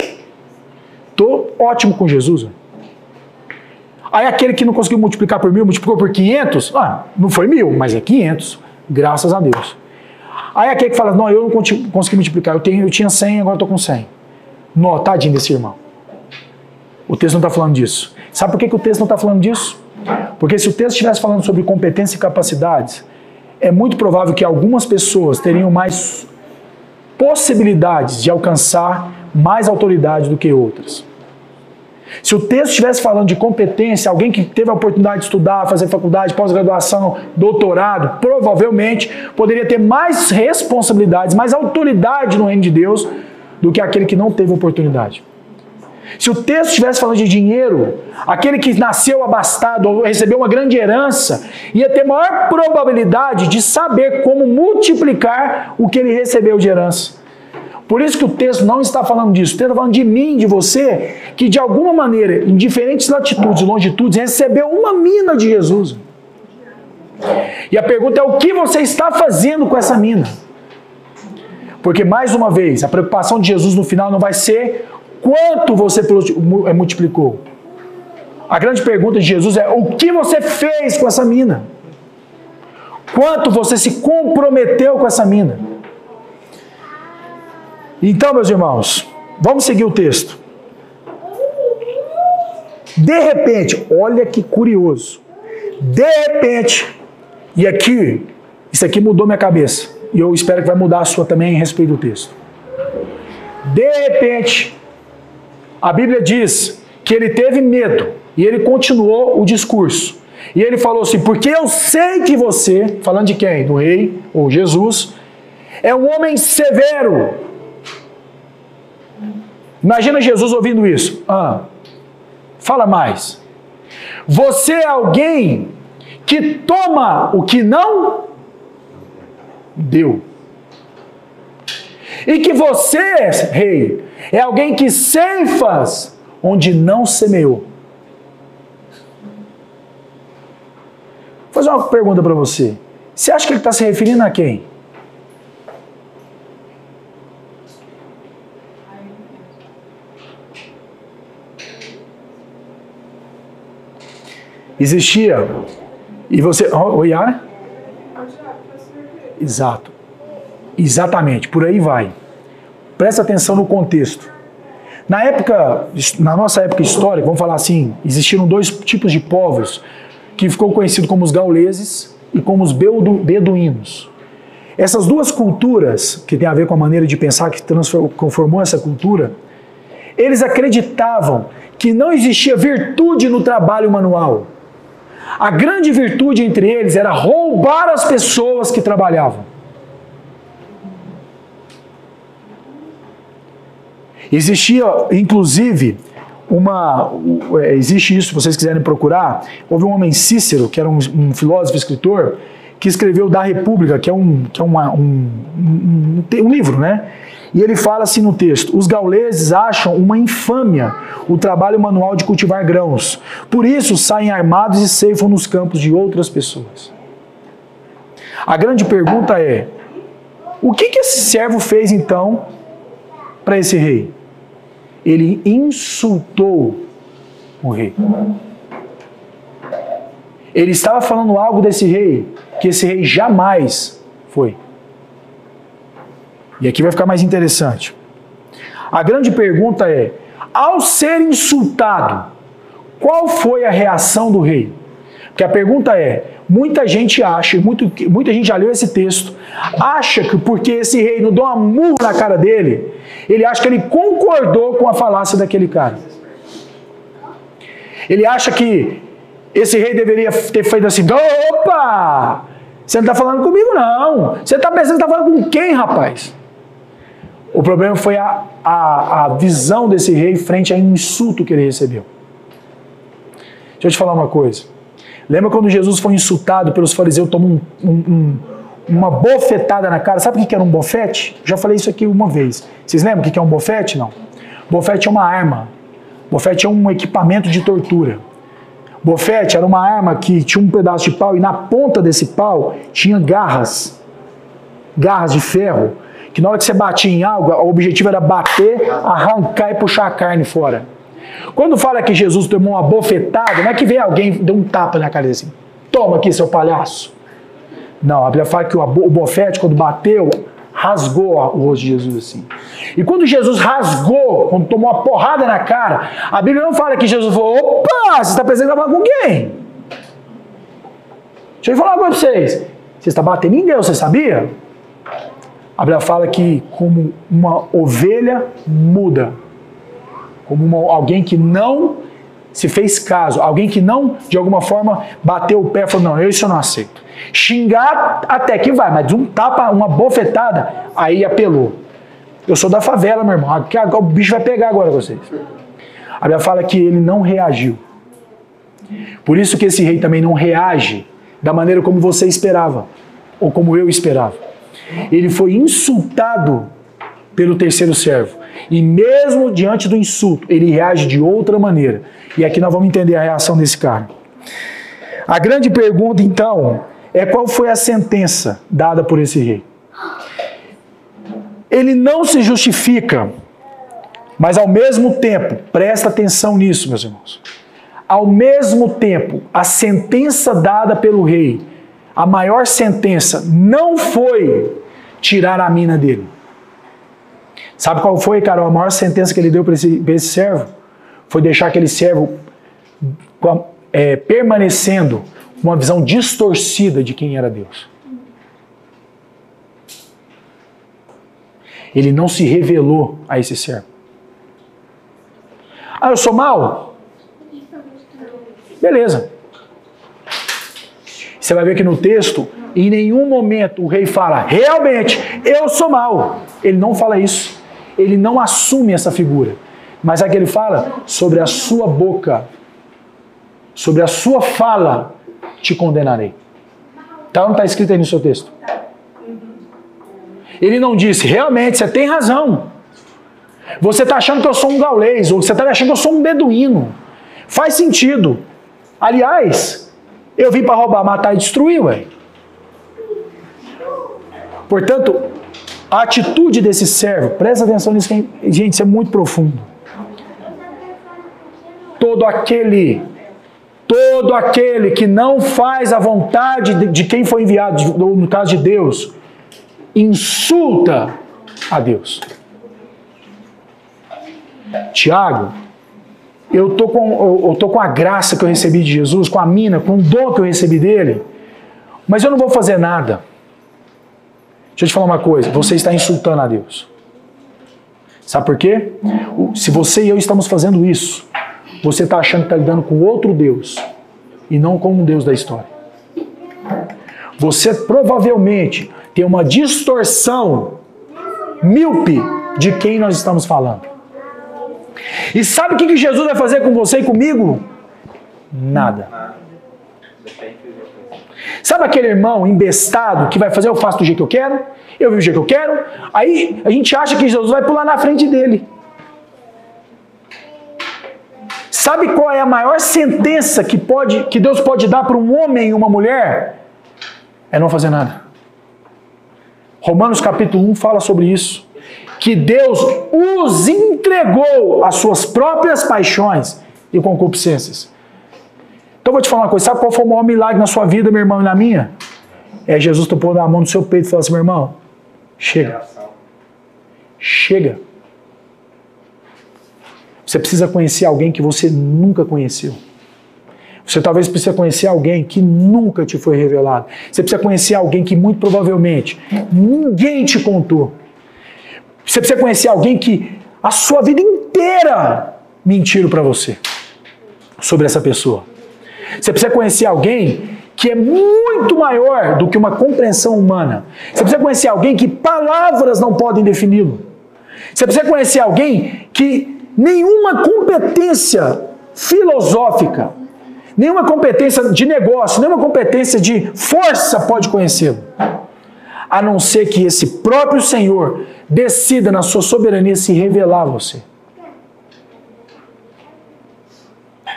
[SPEAKER 1] Tô ótimo com Jesus. Aí aquele que não conseguiu multiplicar por mil, multiplicou por 500, ah, não foi mil, mas é 500. Graças a Deus. Aí aquele que fala, não, eu não consegui multiplicar, eu, tenho, eu tinha 100, agora estou com 100. Nó, tadinho desse irmão. O texto não está falando disso. Sabe por que, que o texto não está falando disso? Porque se o texto estivesse falando sobre competência e capacidades, é muito provável que algumas pessoas teriam mais possibilidades de alcançar mais autoridade do que outras. Se o texto estivesse falando de competência, alguém que teve a oportunidade de estudar, fazer faculdade, pós-graduação, doutorado, provavelmente poderia ter mais responsabilidades, mais autoridade no reino de Deus do que aquele que não teve oportunidade. Se o texto estivesse falando de dinheiro, aquele que nasceu abastado ou recebeu uma grande herança ia ter maior probabilidade de saber como multiplicar o que ele recebeu de herança. Por isso que o texto não está falando disso. O texto está falando de mim, de você, que de alguma maneira, em diferentes latitudes e longitudes, recebeu uma mina de Jesus. E a pergunta é: o que você está fazendo com essa mina? Porque, mais uma vez, a preocupação de Jesus no final não vai ser quanto você eh, multiplicou. A grande pergunta de Jesus é: o que você fez com essa mina? Quanto você se comprometeu com essa mina? Então, meus irmãos, vamos seguir o texto. De repente, olha que curioso. De repente, e aqui, isso aqui mudou minha cabeça. E eu espero que vai mudar a sua também em respeito do texto. De repente, a Bíblia diz que ele teve medo e ele continuou o discurso. E ele falou assim: Porque eu sei que você, falando de quem? Do rei ou Jesus, é um homem severo. Imagina Jesus ouvindo isso. Ah, fala mais. Você é alguém que toma o que não deu. E que você, rei, é alguém que ceifas onde não semeou. Vou fazer uma pergunta para você. Você acha que ele está se referindo a quem? Existia. E você. Oh, Oi, Yara? Exato. Exatamente, por aí vai. Presta atenção no contexto. Na época, na nossa época histórica, vamos falar assim, existiram dois tipos de povos que ficou conhecido como os gauleses e como os beduínos. Essas duas culturas, que tem a ver com a maneira de pensar que conformou essa cultura, eles acreditavam que não existia virtude no trabalho manual. A grande virtude entre eles era roubar as pessoas que trabalhavam. Existia, inclusive, uma. É, existe isso, se vocês quiserem procurar. Houve um homem Cícero, que era um, um filósofo escritor, que escreveu Da República, que é um, que é uma, um, um, um livro, né? E ele fala assim no texto: os gauleses acham uma infâmia o trabalho manual de cultivar grãos. Por isso saem armados e ceifam nos campos de outras pessoas. A grande pergunta é: o que, que esse servo fez então para esse rei? Ele insultou o rei. Ele estava falando algo desse rei que esse rei jamais foi. E aqui vai ficar mais interessante. A grande pergunta é: ao ser insultado, qual foi a reação do rei? Porque a pergunta é: muita gente acha, muito, muita gente já leu esse texto, acha que porque esse rei não deu uma murra na cara dele, ele acha que ele concordou com a falácia daquele cara. Ele acha que esse rei deveria ter feito assim: opa! Você não está falando comigo, não. Você está pensando que está falando com quem, rapaz? O problema foi a, a, a visão desse rei frente ao insulto que ele recebeu. Deixa eu te falar uma coisa. Lembra quando Jesus foi insultado pelos fariseus, tomou um- um- um- uma bofetada na cara? Sabe o que era um bofete? Já falei isso aqui uma vez. Vocês lembram o que é um bofete? Não. Bofete é uma arma. Bofete é um equipamento de tortura. Bofete era uma arma que tinha um pedaço de pau e na ponta desse pau tinha garras. Garras de ferro. Que na hora que você batia em algo, o objetivo era bater, arrancar e puxar a carne fora. Quando fala que Jesus tomou uma bofetada, não é que vem alguém deu um tapa na cara assim. Toma aqui, seu palhaço. Não, a Bíblia fala que o bofete, quando bateu, rasgou o rosto de Jesus assim. E quando Jesus rasgou, quando tomou uma porrada na cara, a Bíblia não fala que Jesus falou: opa, você está pensando está falando com quem? Deixa eu falar uma coisa para vocês. Você está batendo em Deus, você sabia? A Bíblia fala que, como uma ovelha muda, como uma- alguém que não se fez caso, alguém que não, de alguma forma, bateu o pé e falou: não, eu isso eu não aceito. Xingar até que vai, mas um tapa, uma bofetada, aí apelou. Eu sou da favela, meu irmão. Aqui, o bicho vai pegar agora vocês. A Bíblia fala que ele não reagiu. Por isso que esse rei também não reage da maneira como você esperava, ou como eu esperava. Ele foi insultado pelo terceiro servo. E mesmo diante do insulto, ele reage de outra maneira. E aqui nós vamos entender a reação desse cara. A grande pergunta, então, é qual foi a sentença dada por esse rei? Ele não se justifica, mas ao mesmo tempo, presta atenção nisso, meus irmãos. Ao mesmo tempo, a sentença dada pelo rei, a maior sentença, não foi tirar a mina dele. Sabe qual foi, Carol, a maior sentença que ele deu para esse, esse servo? Foi deixar aquele servo é, permanecendo com uma visão distorcida de quem era Deus. Ele não se revelou a esse servo. Ah, eu sou mau? Beleza. Você vai ver que no texto, em nenhum momento o rei fala, realmente, eu sou mau. Ele não fala isso. Ele não assume essa figura. Mas aqui ele fala sobre a sua boca, sobre a sua fala, te condenarei. Tá ou não está escrito aí no seu texto? Ele não disse, realmente, você tem razão. Você está achando que eu sou um gaulês, ou você está achando que eu sou um beduíno. Faz sentido. Aliás, eu vim para roubar, matar e destruir, ué. Portanto, a atitude desse servo, presta atenção nisso, gente, isso é muito profundo. Todo aquele, todo aquele que não faz a vontade de, de quem foi enviado, ou no caso de Deus, insulta a Deus. Tiago, eu tô com eu, tô com a graça que eu recebi de Jesus, com a mina, com o dom que eu recebi dele, mas eu não vou fazer nada. Deixa eu te falar uma coisa, você está insultando a Deus. Sabe por quê? Se você e eu estamos fazendo isso, você está achando que está lidando com outro Deus e não com um Deus da história. Você provavelmente tem uma distorção míope de quem nós estamos falando. E sabe o que Jesus vai fazer com você e comigo? Nada. Sabe aquele irmão embestado que vai fazer eu faço do jeito que eu quero, eu vivo do jeito que eu quero, aí a gente acha que Jesus vai pular na frente dele. Sabe qual é a maior sentença que, pode, que Deus pode dar para um homem e uma mulher? É não fazer nada. Romanos capítulo 1 fala sobre isso. Que Deus os entregou às suas próprias paixões e concupiscências. Então vou te falar uma coisa, sabe qual foi o maior milagre na sua vida, meu irmão, e na minha? É Jesus topou a mão no seu peito e falou assim, meu irmão, chega, chega. Você precisa conhecer alguém que você nunca conheceu. Você talvez precisa conhecer alguém que nunca te foi revelado. Você precisa conhecer alguém que muito provavelmente ninguém te contou. Você precisa conhecer alguém que a sua vida inteira mentiram para você sobre essa pessoa. Você precisa conhecer alguém que é muito maior do que uma compreensão humana. Você precisa conhecer alguém que palavras não podem defini-lo. Você precisa conhecer alguém que nenhuma competência filosófica, nenhuma competência de negócio, nenhuma competência de força pode conhecê-lo. A não ser que esse próprio Senhor decida na sua soberania se revelar a você.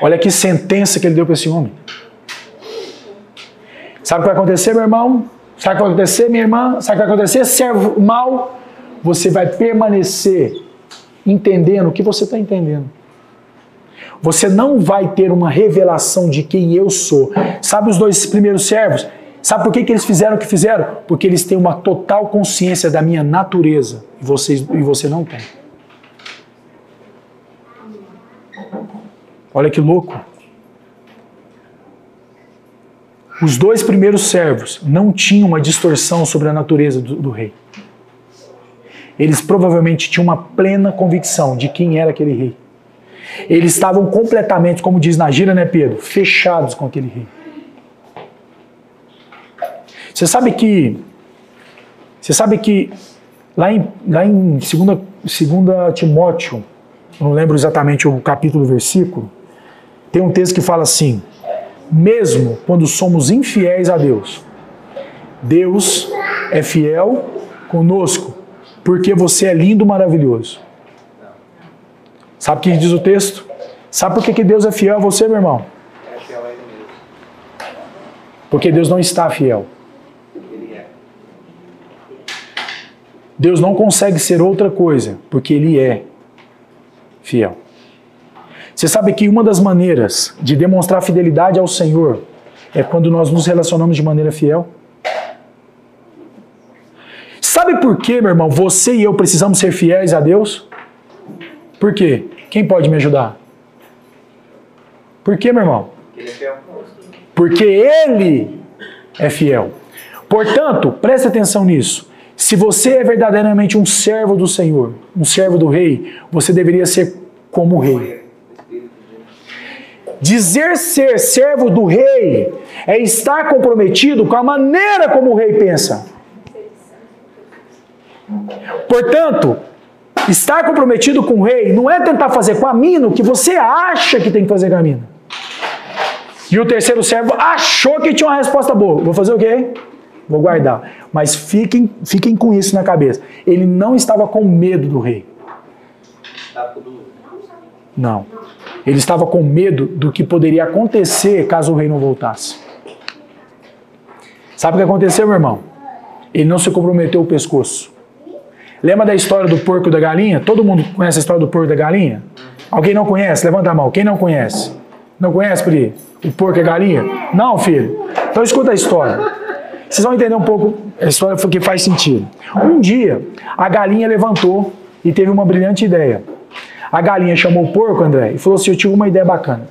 [SPEAKER 1] Olha que sentença que ele deu para esse homem. Sabe o que vai acontecer, meu irmão? Sabe o que vai acontecer, minha irmã? Sabe o que vai acontecer, servo mal? Você vai permanecer entendendo o que você está entendendo. Você não vai ter uma revelação de quem eu sou. Sabe os dois primeiros servos? Sabe por que, que eles fizeram o que fizeram? Porque eles têm uma total consciência da minha natureza e, vocês, e você não tem. Olha que louco. Os dois primeiros servos não tinham uma distorção sobre a natureza do, do rei. Eles provavelmente tinham uma plena convicção de quem era aquele rei. Eles estavam completamente, como diz na gira, né, Pedro? Fechados com aquele rei. Você sabe que. Você sabe que lá em, lá em 2 Timóteo, eu não lembro exatamente o capítulo, o versículo, tem um texto que fala assim: mesmo quando somos infiéis a Deus, Deus é fiel conosco, porque você é lindo, maravilhoso. Sabe o que diz o texto? Sabe por que que Deus é fiel a você, meu irmão?
[SPEAKER 2] É.
[SPEAKER 1] Porque Deus não está fiel.
[SPEAKER 2] Ele é.
[SPEAKER 1] Deus não consegue ser outra coisa, porque Ele é fiel. Você sabe que uma das maneiras de demonstrar fidelidade ao Senhor é quando nós nos relacionamos de maneira fiel? Sabe por que, meu irmão, você e eu precisamos ser fiéis a Deus? Por quê? Quem pode me ajudar? Por quê, meu irmão?
[SPEAKER 2] É.
[SPEAKER 1] Porque Ele é fiel. Portanto, preste atenção nisso. Se você é verdadeiramente um servo do Senhor, um servo do Rei, você deveria ser como o Rei. Dizer ser servo do Rei é estar comprometido com a maneira como o Rei pensa. Portanto, estar comprometido com o Rei não é tentar fazer com a mina o que você acha que tem que fazer com a mina. E o terceiro servo achou que tinha uma resposta boa. Vou fazer o quê? Vou guardar. Mas fiquem, fiquem com isso na cabeça. Ele não estava com medo do rei. Não. Ele estava com medo do que poderia acontecer caso o rei não voltasse. Sabe o que aconteceu, meu irmão? Ele não se comprometeu o pescoço. Lembra da história do porco e da galinha? Todo mundo conhece a história do porco e da galinha? Alguém não conhece? Levanta a mão. Quem não conhece? Não conhece, Pri? O porco e a galinha? Não, filho? Então escuta a história. Vocês vão entender um pouco a história porque faz sentido. Um dia, a galinha levantou e teve uma brilhante ideia. A galinha chamou o porco, André, e falou assim: Eu tive uma ideia bacana.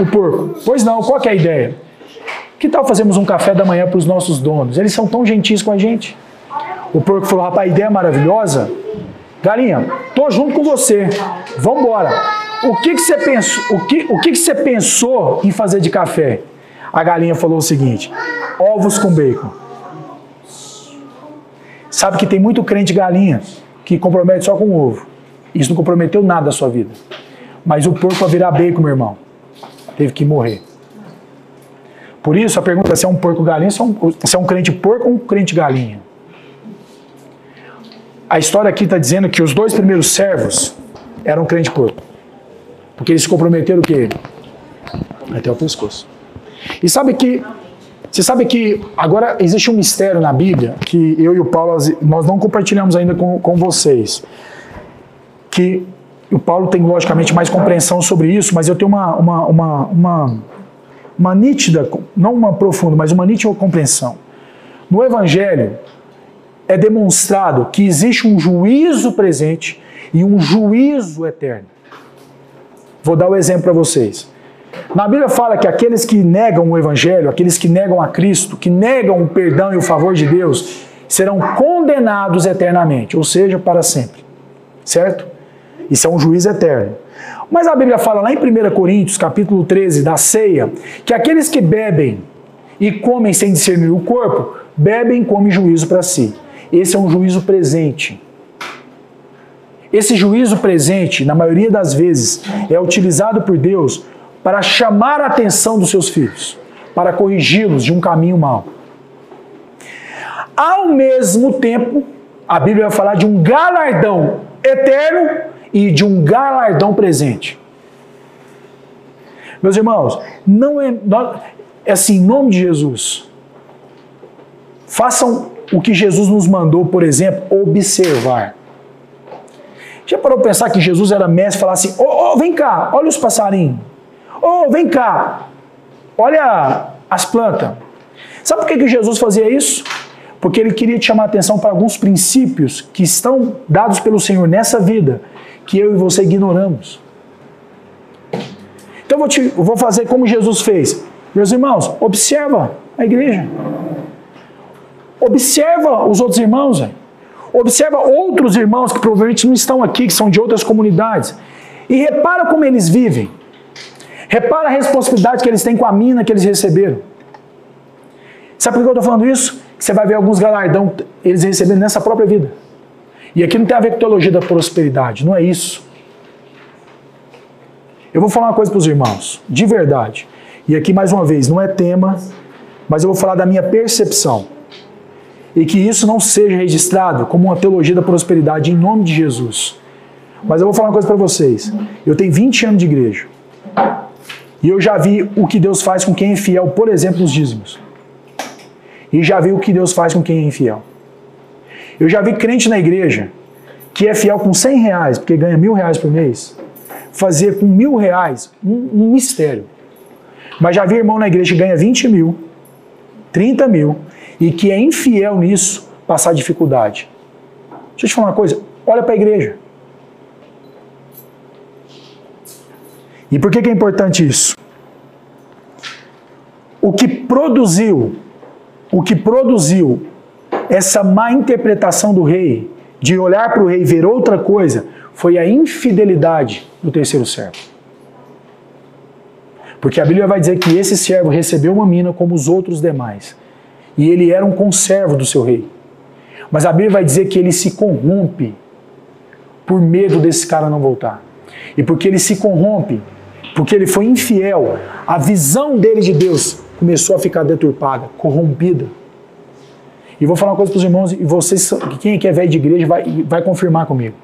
[SPEAKER 1] O porco, pois não, qual que é a ideia? Que tal fazermos um café da manhã para os nossos donos? Eles são tão gentis com a gente. O porco falou: Rapaz, ideia maravilhosa. Galinha, tô junto com você. Vamos embora. O que que você pensou? O que, o que que você pensou em fazer de café? A galinha falou o seguinte: ovos com bacon. Sabe que tem muito crente galinha que compromete só com ovo. Isso não comprometeu nada da sua vida. Mas o porco para virar bacon, meu irmão, teve que morrer. Por isso a pergunta é se é um porco galinha, se é um, se é um crente porco ou um crente galinha. A história aqui está dizendo que os dois primeiros servos eram crente porco. Porque eles se comprometeram o quê? Até o pescoço. E sabe que você sabe que agora existe um mistério na Bíblia que eu e o Paulo nós não compartilhamos ainda com, com vocês. Que o Paulo tem logicamente mais compreensão sobre isso, mas eu tenho uma, uma, uma, uma, uma nítida, não uma profunda, mas uma nítida compreensão. No Evangelho é demonstrado que existe um juízo presente e um juízo eterno. Vou dar o um exemplo para vocês. Na Bíblia fala que aqueles que negam o Evangelho, aqueles que negam a Cristo, que negam o perdão e o favor de Deus, serão condenados eternamente, ou seja, para sempre. Certo? Isso é um juízo eterno. Mas a Bíblia fala lá em 1 Coríntios, capítulo 13, da ceia, que aqueles que bebem e comem sem discernir o corpo, bebem e comem juízo para si. Esse é um juízo presente. Esse juízo presente, na maioria das vezes, é utilizado por Deus para chamar a atenção dos seus filhos, para corrigi-los de um caminho mau. Ao mesmo tempo, a Bíblia vai falar de um galardão eterno e de um galardão presente. Meus irmãos, não é, é assim, em nome de Jesus. Façam o que Jesus nos mandou, por exemplo, observar. Já parou para pensar que Jesus era mestre e falar assim: oh, oh, vem cá, olha os passarinhos. Oh, vem cá, olha as plantas. Sabe por que, que Jesus fazia isso? Porque ele queria te chamar a atenção para alguns princípios que estão dados pelo Senhor nessa vida, que eu e você ignoramos. Então eu vou, te, eu vou fazer como Jesus fez. Meus irmãos, observa a igreja. Observa os outros irmãos. Observa outros irmãos que provavelmente não estão aqui, que são de outras comunidades. E repara como eles vivem. Repara a responsabilidade que eles têm com a mina que eles receberam. Sabe por que eu estou falando isso? Você vai ver alguns galardão eles recebendo nessa própria vida. E aqui não tem a ver com teologia da prosperidade, não é isso. Eu vou falar uma coisa para os irmãos, de verdade. E aqui, mais uma vez, não é tema, mas eu vou falar da minha percepção. E que isso não seja registrado como uma teologia da prosperidade em nome de Jesus. Mas eu vou falar uma coisa para vocês. Eu tenho 20 anos de igreja. E eu já vi o que Deus faz com quem é fiel, por exemplo, os dízimos. E já vi o que Deus faz com quem é infiel. Eu já vi crente na igreja que é fiel com 100 reais, porque ganha mil reais por mês, fazer com mil reais um, um mistério. Mas já vi irmão na igreja que ganha 20 mil, 30 mil, e que é infiel nisso, passar dificuldade. Deixa eu te falar uma coisa, olha para a igreja. E por que, que é importante isso? O que produziu, o que produziu essa má interpretação do rei, de olhar para o rei e ver outra coisa, foi a infidelidade do terceiro servo. Porque a Bíblia vai dizer que esse servo recebeu uma mina como os outros demais. E ele era um conservo do seu rei. Mas a Bíblia vai dizer que ele se corrompe por medo desse cara não voltar. E porque ele se corrompe, porque ele foi infiel, a visão dele de Deus começou a ficar deturpada, corrompida. E vou falar uma coisa para os irmãos, e vocês, quem é velho de igreja, vai, vai confirmar comigo.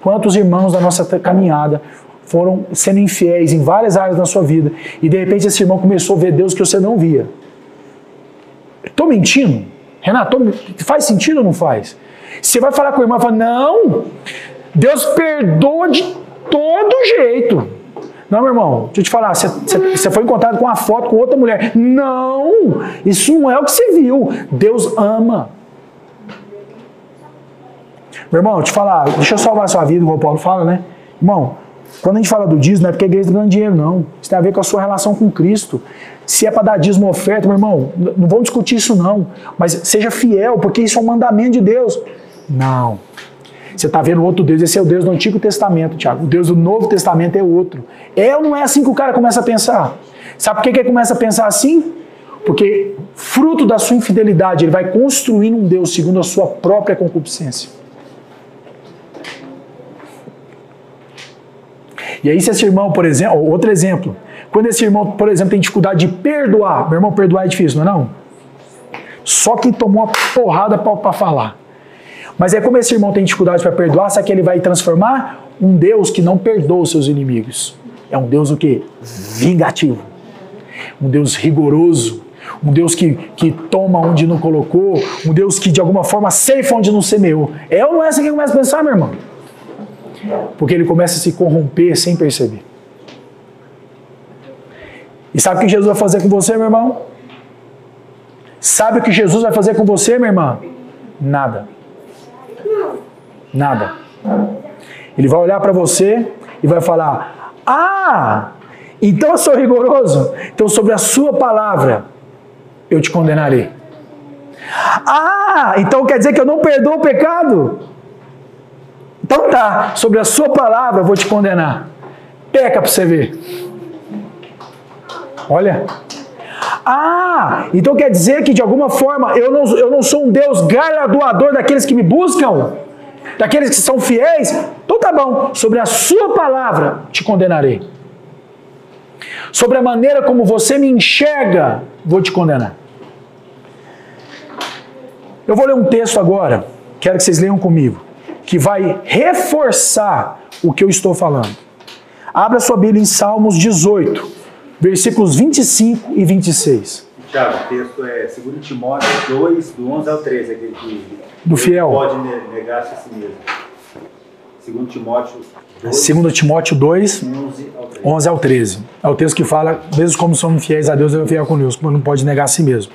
[SPEAKER 1] Quantos irmãos da nossa caminhada foram sendo infiéis em várias áreas da sua vida, e de repente esse irmão começou a ver Deus que você não via. Estou mentindo? Renato, faz sentido ou não faz? Você vai falar com o irmão e fala, não, Deus perdoa de todo jeito. Não, meu irmão, deixa eu te falar, você foi encontrado com uma foto com outra mulher. Não! Isso não é o que você viu. Deus ama. Meu irmão, te falar, deixa eu salvar a sua vida, como o Paulo fala, né? Irmão, quando a gente fala do dízimo, não é porque a igreja está dinheiro, não. Isso tem a ver com a sua relação com Cristo. Se é para dar dízimo ou oferta, meu irmão, não vamos discutir isso, não. Mas seja fiel, porque isso é um mandamento de Deus. Não. Você está vendo outro Deus, esse é o Deus do Antigo Testamento, Tiago. O Deus do Novo Testamento é outro. É ou não é assim que o cara começa a pensar? Sabe por que, que ele começa a pensar assim? Porque fruto da sua infidelidade, ele vai construindo um Deus segundo a sua própria concupiscência. E aí, se esse irmão, por exemplo, outro exemplo, quando esse irmão, por exemplo, tem dificuldade de perdoar, meu irmão, perdoar é difícil, não é? Não? Só quem tomou uma porrada para falar. Mas é como esse irmão tem dificuldade para perdoar, sabe que ele vai transformar um Deus que não perdoa os seus inimigos. É um Deus o quê? Vingativo. Um Deus rigoroso. Um Deus que, que toma onde não colocou. Um Deus que de alguma forma ceifa onde não semeou. É ou não é assim que começa a pensar, meu irmão? Porque ele começa a se corromper sem perceber. E sabe o que Jesus vai fazer com você, meu irmão? Sabe o que Jesus vai fazer com você, minha irmã? Nada. Nada. Ele vai olhar para você e vai falar: Ah, então eu sou rigoroso. Então, sobre a sua palavra, eu te condenarei. Ah, então quer dizer que eu não perdoo o pecado? Então tá, sobre a sua palavra eu vou te condenar. Peca para você ver. Olha. Ah, então quer dizer que de alguma forma eu não, eu não sou um Deus galardoador daqueles que me buscam? Daqueles que são fiéis? Então tá bom, sobre a sua palavra te condenarei. Sobre a maneira como você me enxerga, vou te condenar. Eu vou ler um texto agora, quero que vocês leiam comigo, que vai reforçar o que eu estou falando. Abra sua Bíblia em Salmos 18, versículos 25 e 26.
[SPEAKER 5] Tiago, o texto é 2 Timóteo 2, do 11 ao 13, aquele que
[SPEAKER 1] Do fiel.
[SPEAKER 5] pode ne- negar-se a si mesmo. 2 Timóteo 2,
[SPEAKER 1] 2 Timóteo 2,
[SPEAKER 5] 11 ao 13.
[SPEAKER 1] 11 ao 13. É o texto que fala, mesmo como somos fiéis a Deus, Ele é fiel conosco, não pode negar a si mesmo.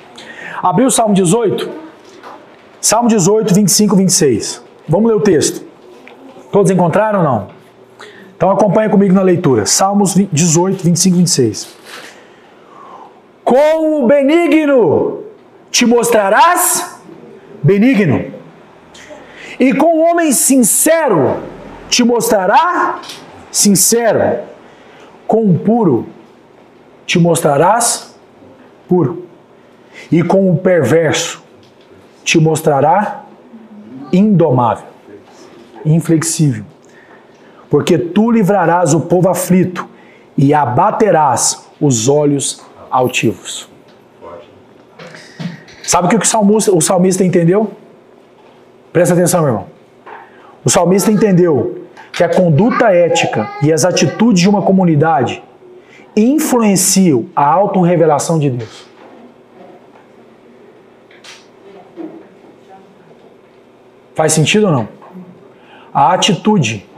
[SPEAKER 1] Abriu o Salmo 18? Salmo 18, 25 e 26. Vamos ler o texto. Todos encontraram ou não? Então acompanha comigo na leitura. Salmos 18, 25 e 26. Com o benigno te mostrarás benigno, e com o homem sincero te mostrará sincero, com o puro te mostrarás puro, e com o perverso te mostrará indomável, inflexível. Porque tu livrarás o povo aflito e abaterás os olhos altivos. Sabe o que o salmista, o salmista entendeu? Presta atenção, meu irmão. O salmista entendeu que a conduta ética e as atitudes de uma comunidade influenciam a autorrevelação de Deus. Faz sentido ou não? A atitude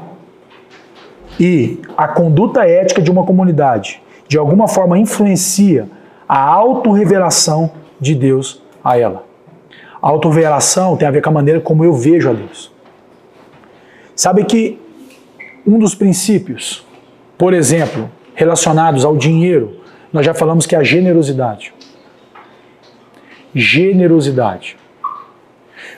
[SPEAKER 1] e a conduta ética de uma comunidade de alguma forma influencia a autorrevelação de Deus a ela. A autorrevelação tem a ver com a maneira como eu vejo a Deus. Sabe que um dos princípios, por exemplo, relacionados ao dinheiro, nós já falamos que é a generosidade. Generosidade.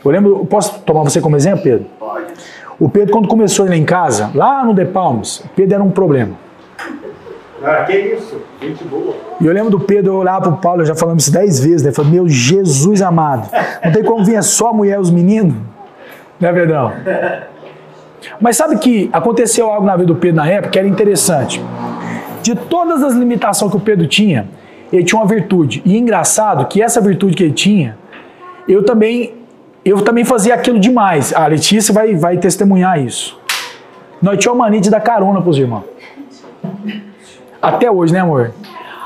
[SPEAKER 1] Eu lembro, posso tomar você como exemplo, Pedro?
[SPEAKER 5] Pode.
[SPEAKER 1] O Pedro, quando começou ele em casa, lá no The Palms, o Pedro era um problema.
[SPEAKER 5] Ah, que isso? Gente boa.
[SPEAKER 1] E eu lembro do Pedro, eu olhava pro Paulo, já falamos isso dez vezes, né? Falei, meu Jesus amado, não tem como vir só a mulher e os meninos? Né, Pedrão? *laughs* Mas sabe que aconteceu algo na vida do Pedro na época que era interessante. De todas as limitações que o Pedro tinha, ele tinha uma virtude. E engraçado que essa virtude que ele tinha, eu também, eu também fazia aquilo demais. A Letícia vai, vai testemunhar isso. Nós tínhamos uma mania de dar carona pros irmãos. Até hoje, né, amor?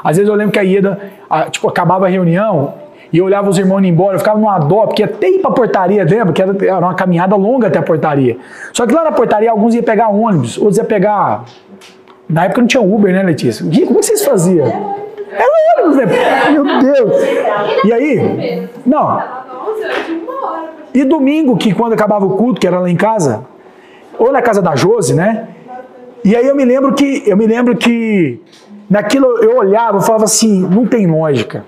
[SPEAKER 1] Às vezes eu lembro que a Ieda, a- tipo, acabava a reunião e eu olhava os irmãos indo embora, eu ficava numa dó, porque até ir pra portaria, lembra? Que era, era uma caminhada longa até a portaria. Só que lá na portaria, alguns iam pegar ônibus, outros iam pegar. Na época não tinha Uber, né, Letícia? Como que vocês faziam? Era ônibus, né? Meu Deus! E aí? Não.
[SPEAKER 4] Tava 11 horas de uma hora. pra
[SPEAKER 1] E domingo, que quando acabava o culto, que era lá em casa, ou na casa da Josi, né? E aí eu me lembro que eu me lembro que naquilo eu olhava, eu falava assim, não tem lógica.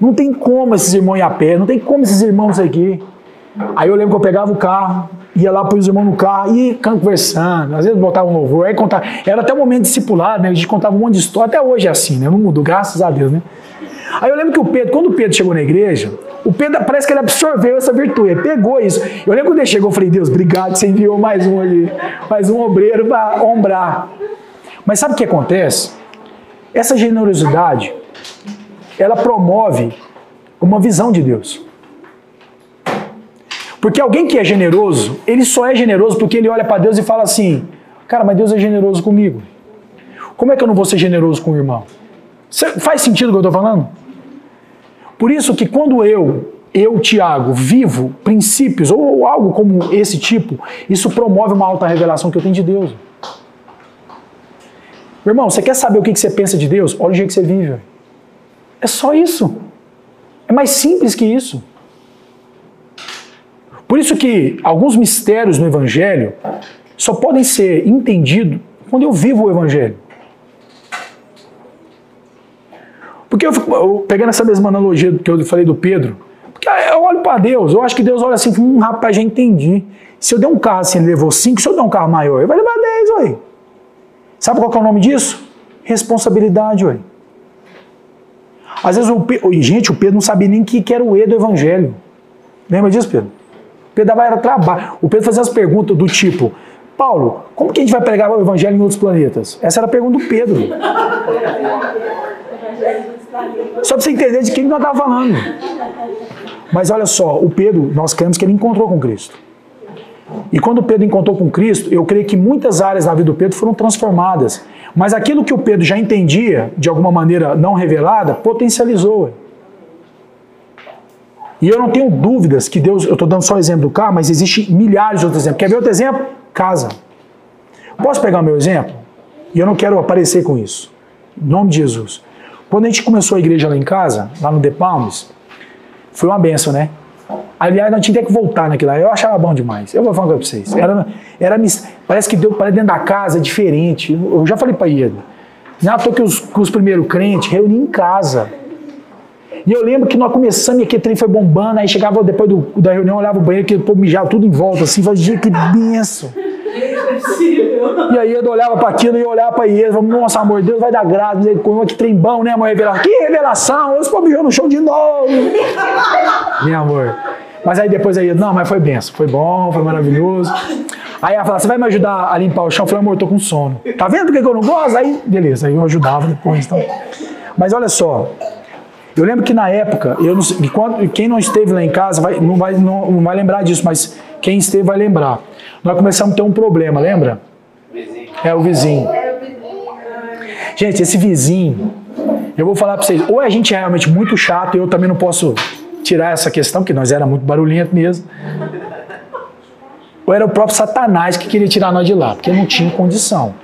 [SPEAKER 1] Não tem como esses irmãos ir a pé, não tem como esses irmãos aqui. Aí eu lembro que eu pegava o carro, ia lá para os irmãos no carro, e conversando, às vezes botava um louvor, aí contava. Era até o momento discipulado, né? A gente contava um monte de história, até hoje é assim, né? Não mudou, graças a Deus, né? Aí eu lembro que o Pedro, quando o Pedro chegou na igreja, o Pedro parece que ele absorveu essa virtude, ele pegou isso. Eu lembro quando ele chegou, eu falei, Deus, obrigado, você enviou mais um ali, mais um obreiro para ombrar. Mas sabe o que acontece? Essa generosidade, ela promove uma visão de Deus. Porque alguém que é generoso, ele só é generoso porque ele olha para Deus e fala assim: Cara, mas Deus é generoso comigo. Como é que eu não vou ser generoso com o irmão? Faz sentido o que eu estou falando? Por isso que quando eu, eu, Tiago, vivo princípios ou algo como esse tipo, isso promove uma alta revelação que eu tenho de Deus. Meu irmão, você quer saber o que você pensa de Deus? Olha o jeito que você vive. É só isso. É mais simples que isso. Por isso que alguns mistérios no Evangelho só podem ser entendidos quando eu vivo o Evangelho. Porque eu fico eu, pegando essa mesma analogia que eu falei do Pedro, porque eu olho para Deus, eu acho que Deus olha assim, hum, rapaz, já entendi. Se eu der um carro assim, ele levou cinco, se eu der um carro maior, ele vai levar dez, ué. Sabe qual é o nome disso? Responsabilidade, ué. Às vezes, o Pe- o- gente, o Pedro não sabia nem o que que era o E do Evangelho. Lembra disso, Pedro? O Pedro dava era trabalho. O Pedro fazia as perguntas do tipo: Paulo, como que a gente vai pregar o Evangelho em outros planetas? Essa era a pergunta do Pedro. *laughs* Só para você entender de quem nós estávamos falando. Mas olha só, o Pedro, nós cremos que ele encontrou com Cristo. E quando o Pedro encontrou com Cristo, eu creio que muitas áreas da vida do Pedro foram transformadas. Mas aquilo que o Pedro já entendia, de alguma maneira não revelada, potencializou. E eu não tenho dúvidas que Deus, eu estou dando só o exemplo do carro, mas existe milhares de outros exemplos. Quer ver outro exemplo? Casa. Posso pegar o meu exemplo? E eu não quero aparecer com isso. Em nome de Jesus. Quando a gente começou a igreja lá em casa, lá no The Palms, foi uma benção, né? Aliás, nós tínhamos que voltar naquilo lá. Eu achava bom demais. Eu vou falar pra vocês. Era, era, parece que deu para dentro da casa, é diferente. Eu já falei para Ieda. Não é toa que os, os primeiros crentes reuniam em casa. E eu lembro que nós começamos e aquele trem foi bombando, aí chegava depois do- da reunião, olhava o banheiro, que o povo mijava tudo em volta, assim, falava, gente, que benção. E aí eu olhava para aquilo e eu olhava para ele, falava, nossa, amor, Deus vai dar graça, misericórdia, que trem bom, né, amor? Revelação. Que revelação! Os pobres no chão de novo! *laughs* Meu amor. Mas aí depois aí, não, mas foi benção, foi bom, foi maravilhoso. Aí ela falava, você vai me ajudar a limpar o chão? Eu falei, amor, tô com sono. Tá vendo por que que eu não gosto? Aí, beleza, aí eu ajudava depois. Então. Mas olha só, eu lembro que na época, eu não sei, quando- quem não esteve lá em casa vai, não, vai, não, não vai lembrar disso, mas quem esteve vai lembrar. Nós começamos a ter um problema, lembra?
[SPEAKER 2] Vizinho.
[SPEAKER 1] É o vizinho. Gente, esse vizinho, eu vou falar pra vocês, ou a gente é realmente muito chato, e eu também não posso tirar essa questão, porque nós era muito barulhento mesmo. Ou era o próprio Satanás que queria tirar nós de lá, porque não tinha condição.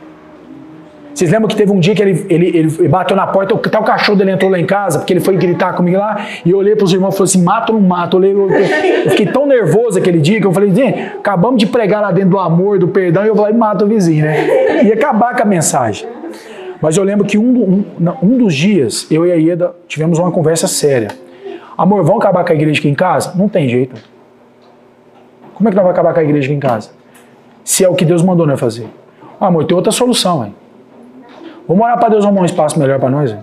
[SPEAKER 1] Vocês lembram que teve um dia que ele, ele, ele bateu na porta, até o cachorro dele entrou lá em casa, porque ele foi gritar comigo lá, e eu olhei para os irmãos e falei assim: mata ou não mata? Eu, olhei, eu, fiquei tão nervoso aquele dia que eu falei: gente, acabamos de pregar lá dentro do amor, do perdão, e eu vou lá e mato o vizinho, né? Ia acabar com a mensagem. Mas eu lembro que um, um, um dos dias, eu e a Ieda tivemos uma conversa séria. Amor, vamos acabar com a igreja aqui em casa? Não tem jeito. Como é que nós vamos acabar com a igreja aqui em casa? Se é o que Deus mandou nós fazer. Amor, tem outra solução, hein? Vamos orar para Deus arrumar um espaço melhor para nós. hein?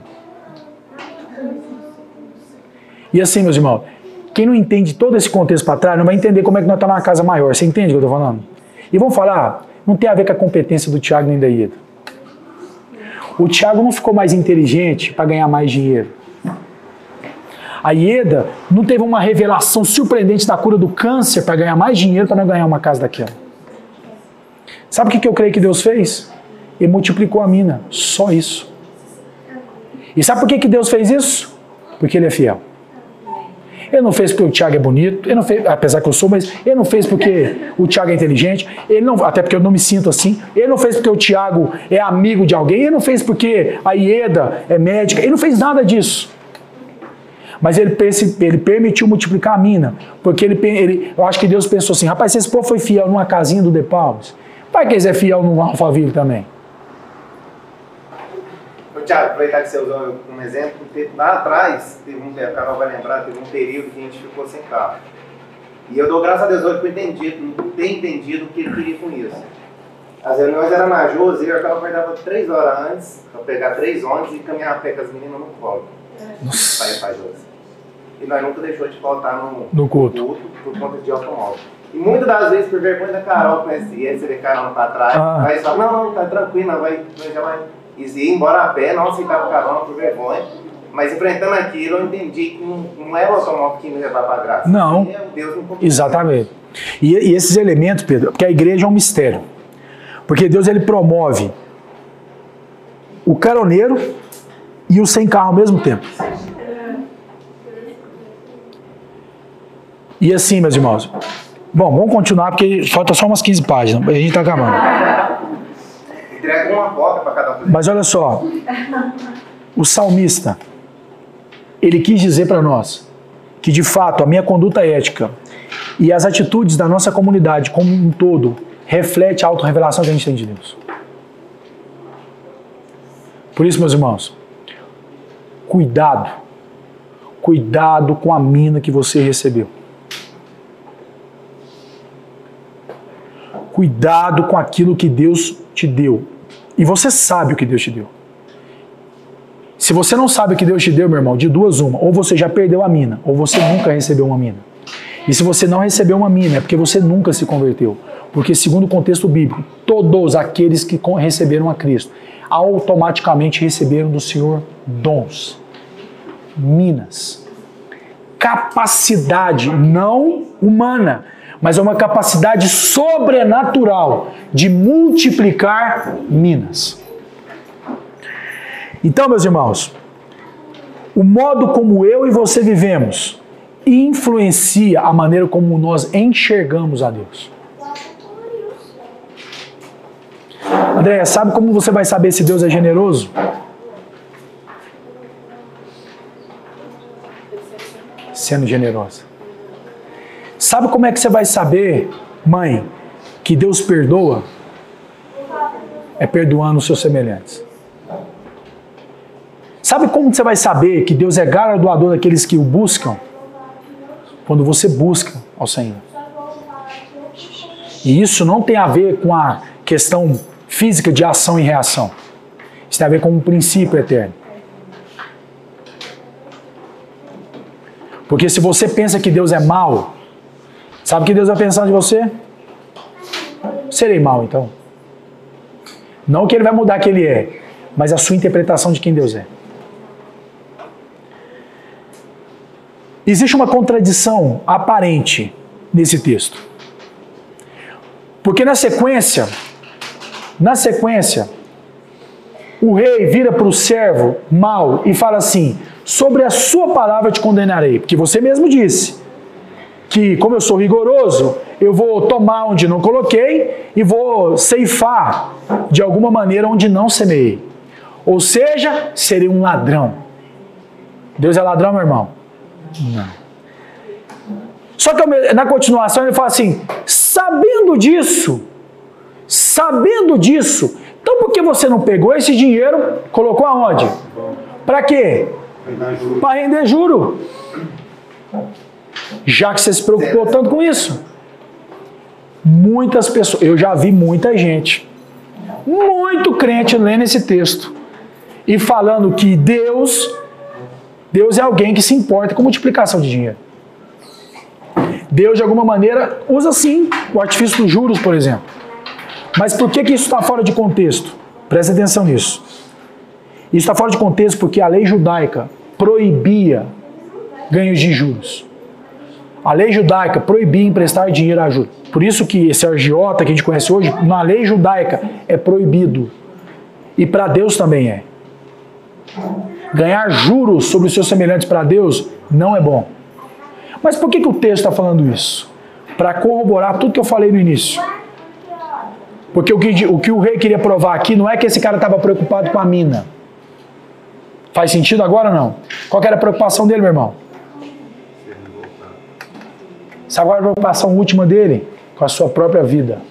[SPEAKER 1] E assim, meus irmãos, quem não entende todo esse contexto para trás não vai entender como é que nós estamos numa casa maior. Você entende o que eu estou falando? E vamos falar, não tem a ver com a competência do Tiago nem da Ieda. O Tiago não ficou mais inteligente para ganhar mais dinheiro. A Ieda não teve uma revelação surpreendente da cura do câncer para ganhar mais dinheiro para não ganhar uma casa daquela. Sabe o que eu creio que Deus fez? Ele multiplicou a mina. Só isso. E sabe por que, que Deus fez isso? Porque Ele é fiel. Ele não fez porque o Tiago é bonito, ele não fez, apesar que eu sou, mas ele não fez porque o Tiago é inteligente, ele não, até porque eu não me sinto assim. Ele não fez porque o Tiago é amigo de alguém, ele não fez porque a Ieda é médica, ele não fez nada disso. Mas ele, ele permitiu multiplicar a mina, porque ele, ele, eu acho que Deus pensou assim: rapaz, se esse povo foi fiel numa casinha do De Palmas, para que eles é fiel num Alphaville também?
[SPEAKER 2] Ô, Thiago, aproveitar que você usou eu como exemplo, teve- lá atrás, teve um, a Carol vai lembrar, teve um período que a gente ficou sem carro. E eu dou graças a Deus hoje por entendido, ter entendido o que ele queria com isso. As reuniões eram na Josi e a Carol acordava três horas antes, para pegar três ônibus e caminhar a pé com as meninas no colo. Para ir e nós nunca deixou de faltar no,
[SPEAKER 1] No culto.
[SPEAKER 2] por conta de automóvel. E muitas das vezes, por vergonha da Carol, conhecia, você vê Carol pra trás,
[SPEAKER 1] Ah.
[SPEAKER 2] aí só, não, não, tá tranquilo, não, vai, já vai. E ia embora a pé, não aceitava carona por vergonha. Mas enfrentando aquilo, eu entendi que não, não era o automóvel que me levava pra graça.
[SPEAKER 1] Não.
[SPEAKER 2] Deus me convidou.
[SPEAKER 1] Exatamente. E, e esses elementos, Pedro, porque a igreja é um mistério. Porque Deus ele promove o caroneiro e o sem carro ao mesmo tempo. E assim, meus irmãos. Bom, vamos continuar porque falta só umas 15 páginas. A gente está acabando.
[SPEAKER 2] Entrega uma bota pra cada um.
[SPEAKER 1] Mas olha só, o salmista, ele quis dizer para nós que de fato a minha conduta ética e as atitudes da nossa comunidade como um todo reflete a autorrevelação que a gente tem de Deus. Por isso, meus irmãos, cuidado, cuidado com a mina que você recebeu. Cuidado com aquilo que Deus te deu. E você sabe o que Deus te deu. Se você não sabe o que Deus te deu, meu irmão, de duas uma, ou você já perdeu a mina, ou você nunca recebeu uma mina. E se você não recebeu uma mina, é porque você nunca se converteu. Porque, segundo o contexto bíblico, todos aqueles que receberam a Cristo automaticamente receberam do Senhor dons, minas, capacidade não humana, mas é uma capacidade sobrenatural de multiplicar minas. Então, meus irmãos, o modo como eu e você vivemos influencia a maneira como nós enxergamos a Deus. André, sabe como você vai saber se Deus é generoso? Sendo generosa. Sabe como é que você vai saber, mãe, que Deus perdoa? É perdoando os seus semelhantes. Sabe como você vai saber que Deus é galardoador daqueles que o buscam? Quando você busca ao Senhor. E isso não tem a ver com a questão física de ação e reação. Isso tem a ver com um princípio eterno. Porque se você pensa que Deus é mau, sabe o que Deus vai pensar de você? Serei mau então. Não que ele vai mudar que ele é, mas a sua interpretação de quem Deus é. Existe uma contradição aparente nesse texto. Porque na sequência, na sequência, o rei vira para o servo mau e fala assim: Sobre a sua palavra te condenarei, porque você mesmo disse que, como eu sou rigoroso, eu vou tomar onde não coloquei e vou ceifar de alguma maneira onde não semeei. Ou seja, serei um ladrão. Deus é ladrão, meu irmão? Não. Só que na continuação ele fala assim: sabendo disso, sabendo disso, então por que você não pegou esse dinheiro, colocou aonde? Para quê? Para render juro. Já que você se preocupou tanto com isso. Muitas pessoas, eu já vi muita gente, muito crente lendo esse texto e falando que Deus, Deus é alguém que se importa com multiplicação de dinheiro. Deus, de alguma maneira, usa sim o artifício dos juros, por exemplo. Mas por que, que isso está fora de contexto? Presta atenção nisso. Isso está fora de contexto porque a lei judaica proibia ganhos de juros. A lei judaica proibia emprestar dinheiro a juros. Por isso que esse agiota que a gente conhece hoje, na lei judaica, é proibido. E para Deus também é. Ganhar juros sobre os seus semelhantes para Deus não é bom. Mas por que, que o texto está falando isso? Para corroborar tudo que eu falei no início. Porque o que, o que o rei queria provar aqui não é que esse cara estava preocupado com a mina. Faz sentido agora ou não? Qual era a preocupação dele, meu irmão? Sabe qual era a preocupação última dele? Com a sua própria vida.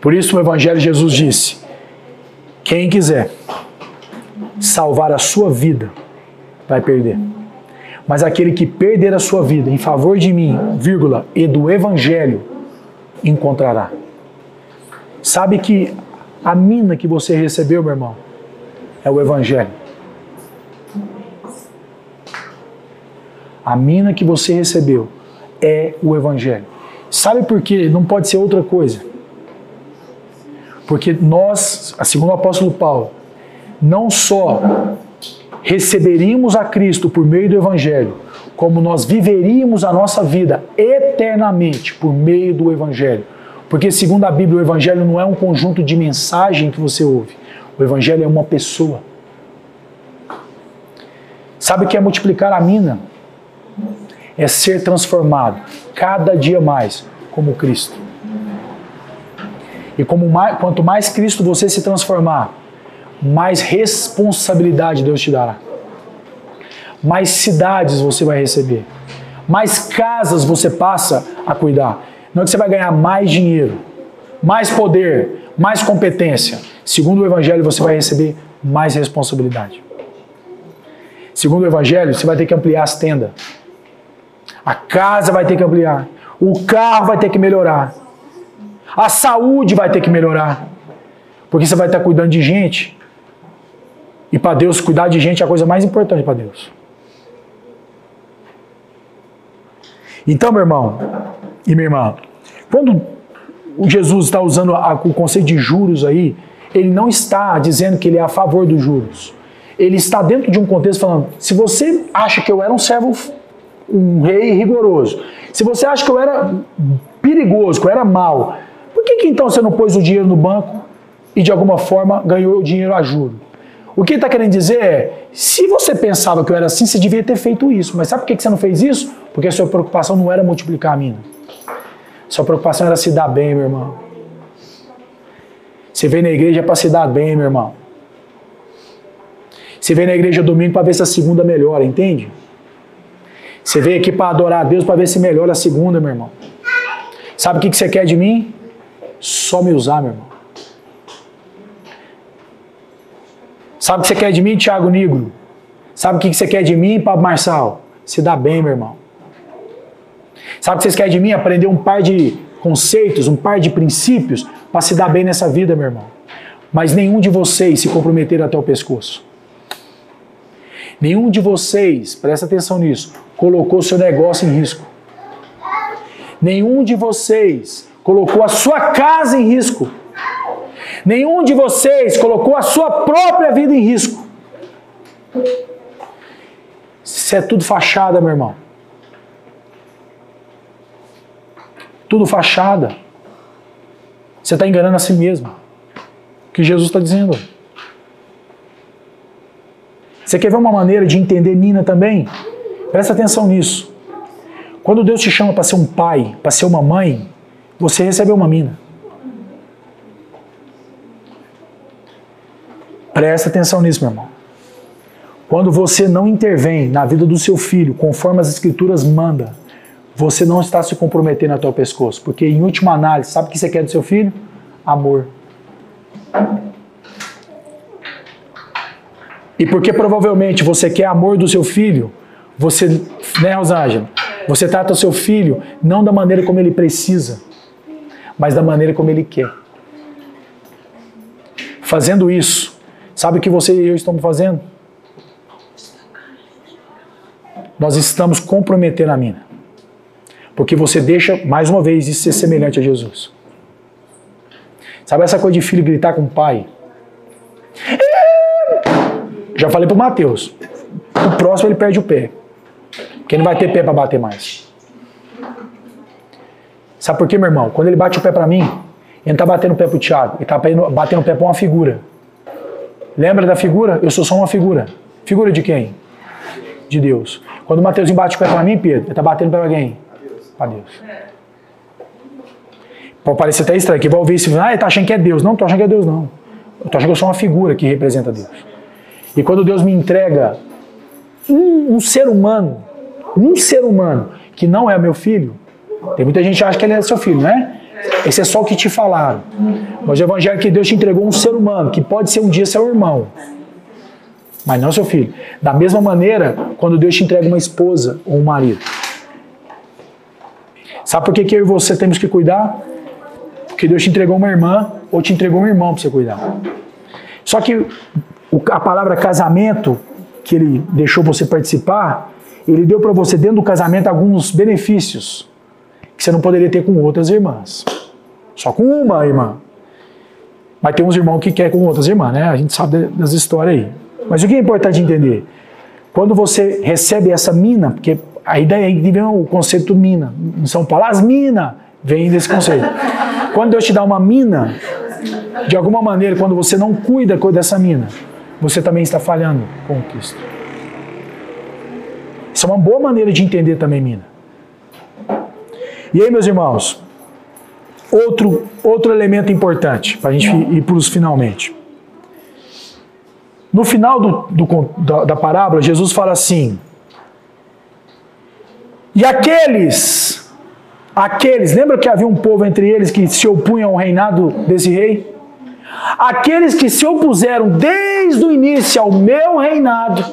[SPEAKER 1] Por isso o Evangelho de Jesus disse: quem quiser salvar a sua vida, vai perder. Mas aquele que perder a sua vida em favor de mim, vírgula, e do Evangelho, encontrará. Sabe que a mina que você recebeu, meu irmão, é o Evangelho. A mina que você recebeu é o Evangelho. Sabe por quê? Não pode ser outra coisa. Porque nós, segundo o apóstolo Paulo, não só receberíamos a Cristo por meio do Evangelho, como nós viveríamos a nossa vida eternamente por meio do Evangelho. Porque, segundo a Bíblia, o Evangelho não é um conjunto de mensagem que você ouve. O Evangelho é uma pessoa. Sabe o que é multiplicar a mina? É ser transformado cada dia mais como Cristo. E como mais, quanto mais Cristo você se transformar, mais responsabilidade Deus te dará. Mais cidades você vai receber. Mais casas você passa a cuidar. Não é que você vai ganhar mais dinheiro, mais poder, mais competência. Segundo o Evangelho, você vai receber mais responsabilidade. Segundo o Evangelho, você vai ter que ampliar as tendas. A casa vai ter que ampliar. O carro vai ter que melhorar. A saúde vai ter que melhorar. Porque você vai estar cuidando de gente. E para Deus, cuidar de gente é a coisa mais importante para Deus. Então, meu irmão e minha irmã, quando Jesus está usando o conceito de juros aí, ele não está dizendo que ele é a favor dos juros. Ele está dentro de um contexto falando: se você acha que eu era um servo, um rei rigoroso, se você acha que eu era perigoso, que eu era mal, por que, que então você não pôs o dinheiro no banco e de alguma forma ganhou o dinheiro a juros? O que ele está querendo dizer é: se você pensava que eu era assim, você devia ter feito isso. Mas sabe por que você não fez isso? Porque a sua preocupação não era multiplicar a mina. Sua preocupação era se dar bem, meu irmão. Você veio na igreja para se dar bem, meu irmão. Você veio na igreja domingo para ver se a segunda melhora, entende? Você veio aqui para adorar a Deus para ver se melhora a segunda, meu irmão. Sabe o que você quer de mim? Só me usar, meu irmão. Sabe o que você quer de mim, Thiago Negro? Sabe o que você quer de mim, Pablo Marçal? Se dá bem, meu irmão. Sabe o que vocês querem de mim? Aprender um par de conceitos, um par de princípios para se dar bem nessa vida, meu irmão. Mas nenhum de vocês se comprometeram até o pescoço. Nenhum de vocês, presta atenção nisso, colocou seu negócio em risco. Nenhum de vocês colocou a sua casa em risco. Nenhum de vocês colocou a sua própria vida em risco. Isso é tudo fachada, meu irmão. Tudo fachada. Você está enganando a si mesmo. O que Jesus está dizendo. Você quer ver uma maneira de entender Nina também? Presta atenção nisso. Quando Deus te chama para ser um pai, para ser uma mãe, você recebeu uma mina. Presta atenção nisso, meu irmão. Quando você não intervém na vida do seu filho conforme as escrituras manda, você não está se comprometendo até o pescoço, porque em última análise, sabe o que você quer do seu filho? Amor. E porque provavelmente você quer amor do seu filho, você, né, Rosângela? Você trata o seu filho não da maneira como ele precisa, mas da maneira como ele quer. Fazendo isso, Sabe o que você e eu estamos fazendo? Nós estamos comprometendo a mina. Porque você deixa, mais uma vez, de ser semelhante a Jesus. Sabe essa coisa de filho gritar com o pai? Já falei pro Mateus. O próximo ele perde o pé. Porque não vai ter pé para bater mais. Sabe por quê, meu irmão? Quando ele bate o pé para mim, ele não está batendo o pé pro Thiago, ele está batendo o pé para uma figura. Lembra da figura? Eu sou só uma figura. Figura de quem? De Deus. Quando o Mateus bate o pé para mim, Pedro, ele está batendo para quem? Para Deus. Pode parecer até estranho, que vai ouvir isso ah, ele está achando que é Deus. Não, estou achando que é Deus, não. Eu estou achando que eu sou uma figura que representa Deus. E quando Deus me entrega um, um ser humano, um ser humano que não é meu filho, tem muita gente que acha que ele é seu filho, né? Esse é só o que te falaram. Mas o evangelho é que Deus te entregou um ser humano, que pode ser um dia seu irmão, mas não seu filho. Da mesma maneira, quando Deus te entrega uma esposa ou um marido. Sabe por que, que eu e você temos que cuidar? Porque Deus te entregou uma irmã ou te entregou um irmão para você cuidar. Só que a palavra casamento, que ele deixou você participar, Ele deu para você dentro do casamento alguns benefícios que você não poderia ter com outras irmãs. Só com uma irmã. Mas tem uns irmãos que quer com outras irmãs, né? A gente sabe das histórias aí. Mas o que é importante entender? Quando você recebe essa mina, porque aí vem o conceito mina. Em São Paulo, as minas vem desse conceito. Quando Deus te dá uma mina, de alguma maneira, quando você não cuida dessa mina, você também está falhando com Cristo. Isso é uma boa maneira de entender também mina. E aí, meus irmãos, outro, outro elemento importante para a gente ir para os finalmente. No final do, do, da, da parábola, Jesus fala assim: E aqueles, aqueles, lembra que havia um povo entre eles que se opunham ao reinado desse rei? Aqueles que se opuseram desde o início ao meu reinado,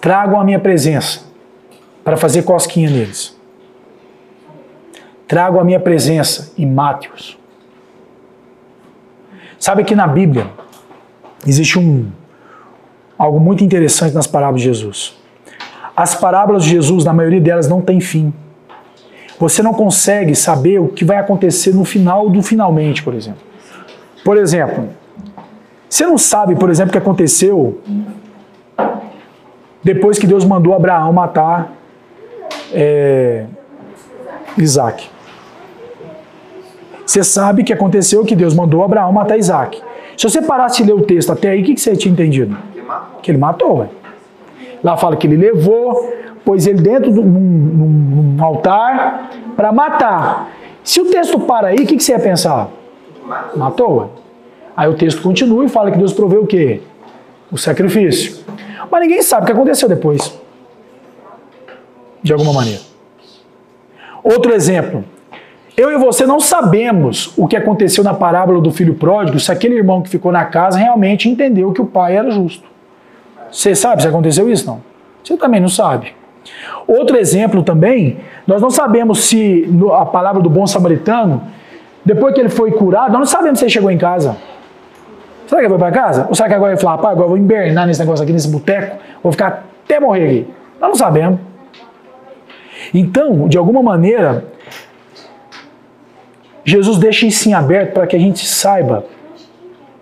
[SPEAKER 1] tragam a minha presença para fazer cosquinha neles. Tragam a minha presença e mate-os. Sabe que na Bíblia existe um algo muito interessante nas parábolas de Jesus. As parábolas de Jesus, na maioria delas, não tem fim. Você não consegue saber o que vai acontecer no final do finalmente, por exemplo. Por exemplo, você não sabe, por exemplo, o que aconteceu depois que Deus mandou Abraão matar é, Isaac. Você sabe que aconteceu que Deus mandou Abraão matar Isaac. Se você parasse de ler o texto até aí, o que, você tinha entendido? Que ele matou. Lá fala que ele levou, pôs ele dentro de um, altar para matar. Se o texto para aí, o que, você ia pensar? Matou. Aí o texto continua e fala que Deus proveu o quê? O sacrifício. Mas ninguém sabe o que aconteceu depois. De alguma maneira. Outro exemplo. Eu e você não sabemos o que aconteceu na parábola do filho pródigo, se aquele irmão que ficou na casa realmente entendeu que o pai era justo. Você sabe se aconteceu isso? Não. Você também não sabe. Outro exemplo também, nós não sabemos se a palavra do bom samaritano, depois que ele foi curado, nós não sabemos se ele chegou em casa. Será que ele foi para casa? Ou será que agora ele falou, rapaz, agora eu vou invernar nesse negócio aqui, nesse boteco, vou ficar até morrer aqui? Nós não sabemos. Então, de alguma maneira, Jesus deixa isso em aberto para que a gente saiba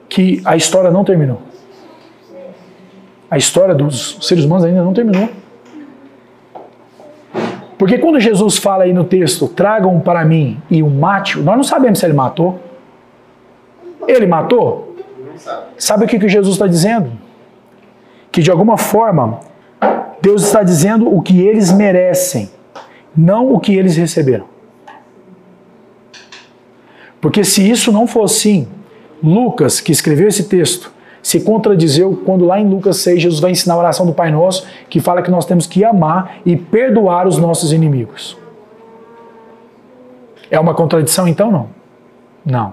[SPEAKER 1] que a história não terminou. A história dos seres humanos ainda não terminou. Porque quando Jesus fala aí no texto, tragam para mim e o mate, nós não sabemos se ele matou. Ele matou? Sabe o que, que Jesus está dizendo? Que de alguma forma, Deus está dizendo o que eles merecem, não o que eles receberam. Porque se isso não for assim, Lucas, que escreveu esse texto, se contradizeu quando lá em Lucas 6 Jesus vai ensinar a oração do Pai Nosso, que fala que nós temos que amar e perdoar os nossos inimigos. É uma contradição então não? Não.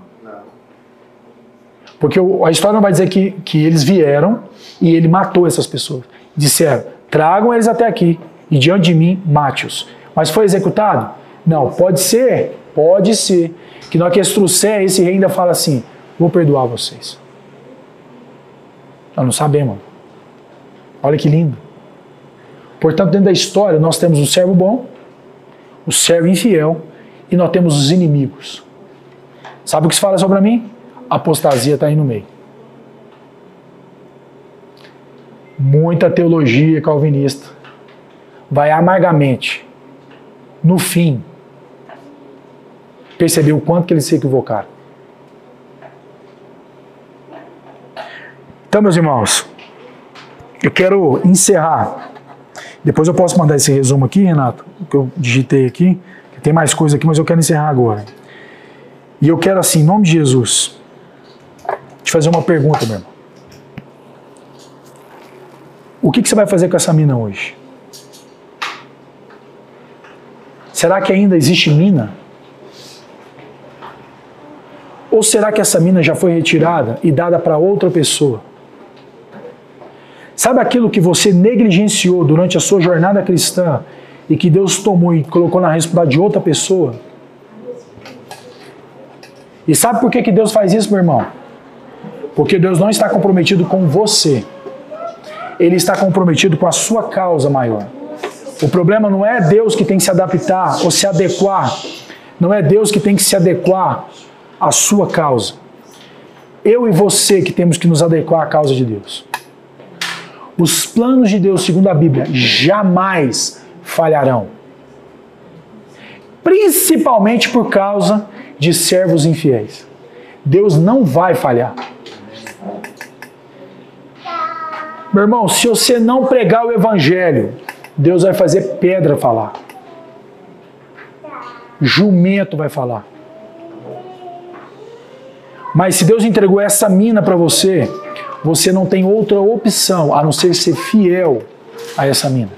[SPEAKER 1] Porque a história não vai dizer que, que eles vieram e ele matou essas pessoas. Disseram, tragam eles até aqui e diante de mim mate-os. Mas foi executado? Não, pode ser, pode ser que na hora que eles trouxer, esse rei ainda fala assim: vou perdoar vocês. Nós não sabemos. Olha que lindo. Portanto, dentro da história, nós temos o servo bom, o servo infiel e nós temos os inimigos. Sabe o que se fala sobre mim? A apostasia está aí no meio. Muita teologia calvinista vai amargamente, no fim, perceber o quanto que eles se equivocaram. Então, meus irmãos, eu quero encerrar. Depois eu posso mandar esse resumo aqui, Renato, que eu digitei aqui. Tem mais coisa aqui, mas eu quero encerrar agora. E eu quero, assim, em nome de Jesus, te fazer uma pergunta, meu irmão. O que, que você vai fazer com essa mina hoje? Será que ainda existe mina? Ou será que essa mina já foi retirada e dada para outra pessoa? Sabe aquilo que você negligenciou durante a sua jornada cristã e que Deus tomou e colocou na responsabilidade de outra pessoa? E sabe por que, que Deus faz isso, meu irmão? Porque Deus não está comprometido com você. Ele está comprometido com a sua causa maior. O problema não é Deus que tem que se adaptar ou se adequar. Não é Deus que tem que se adequar à sua causa. Eu e você que temos que nos adequar à causa de Deus. Os planos de Deus, segundo a Bíblia, jamais falharão. Principalmente por causa de servos infiéis. Deus não vai falhar. Meu irmão, se você não pregar o evangelho, Deus vai fazer pedra falar. Jumento vai falar. Mas se Deus entregou essa mina para você, você não tem outra opção a não ser ser fiel a essa mina.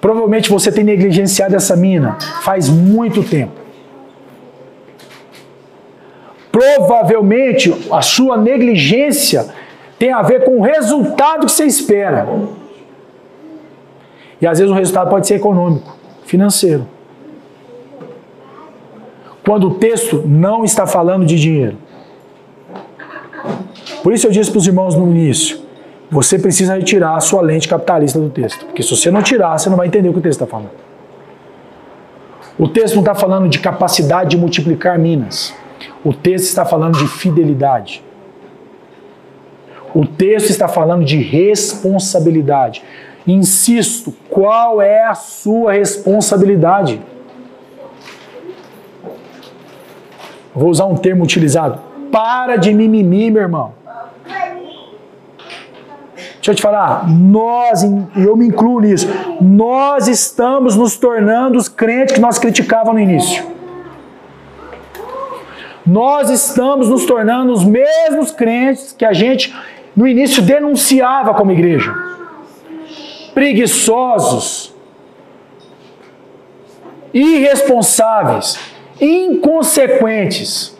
[SPEAKER 1] Provavelmente você tem negligenciado essa mina faz muito tempo. Provavelmente a sua negligência tem a ver com o resultado que você espera. E às vezes o resultado pode ser econômico, financeiro. Quando o texto não está falando de dinheiro. Por isso eu disse para os irmãos no início: você precisa retirar a sua lente capitalista do texto. Porque se você não tirar, você não vai entender o que o texto está falando. O texto não está falando de capacidade de multiplicar minas. O texto está falando de fidelidade. O texto está falando de responsabilidade. Insisto, qual é a sua responsabilidade? Vou usar um termo utilizado. Para de mimimi, meu irmão. Deixa eu te falar, nós, eu me incluo nisso, nós estamos nos tornando os crentes que nós criticávamos no início. Nós estamos nos tornando os mesmos crentes que a gente no início denunciava como igreja. Preguiçosos, irresponsáveis, inconsequentes.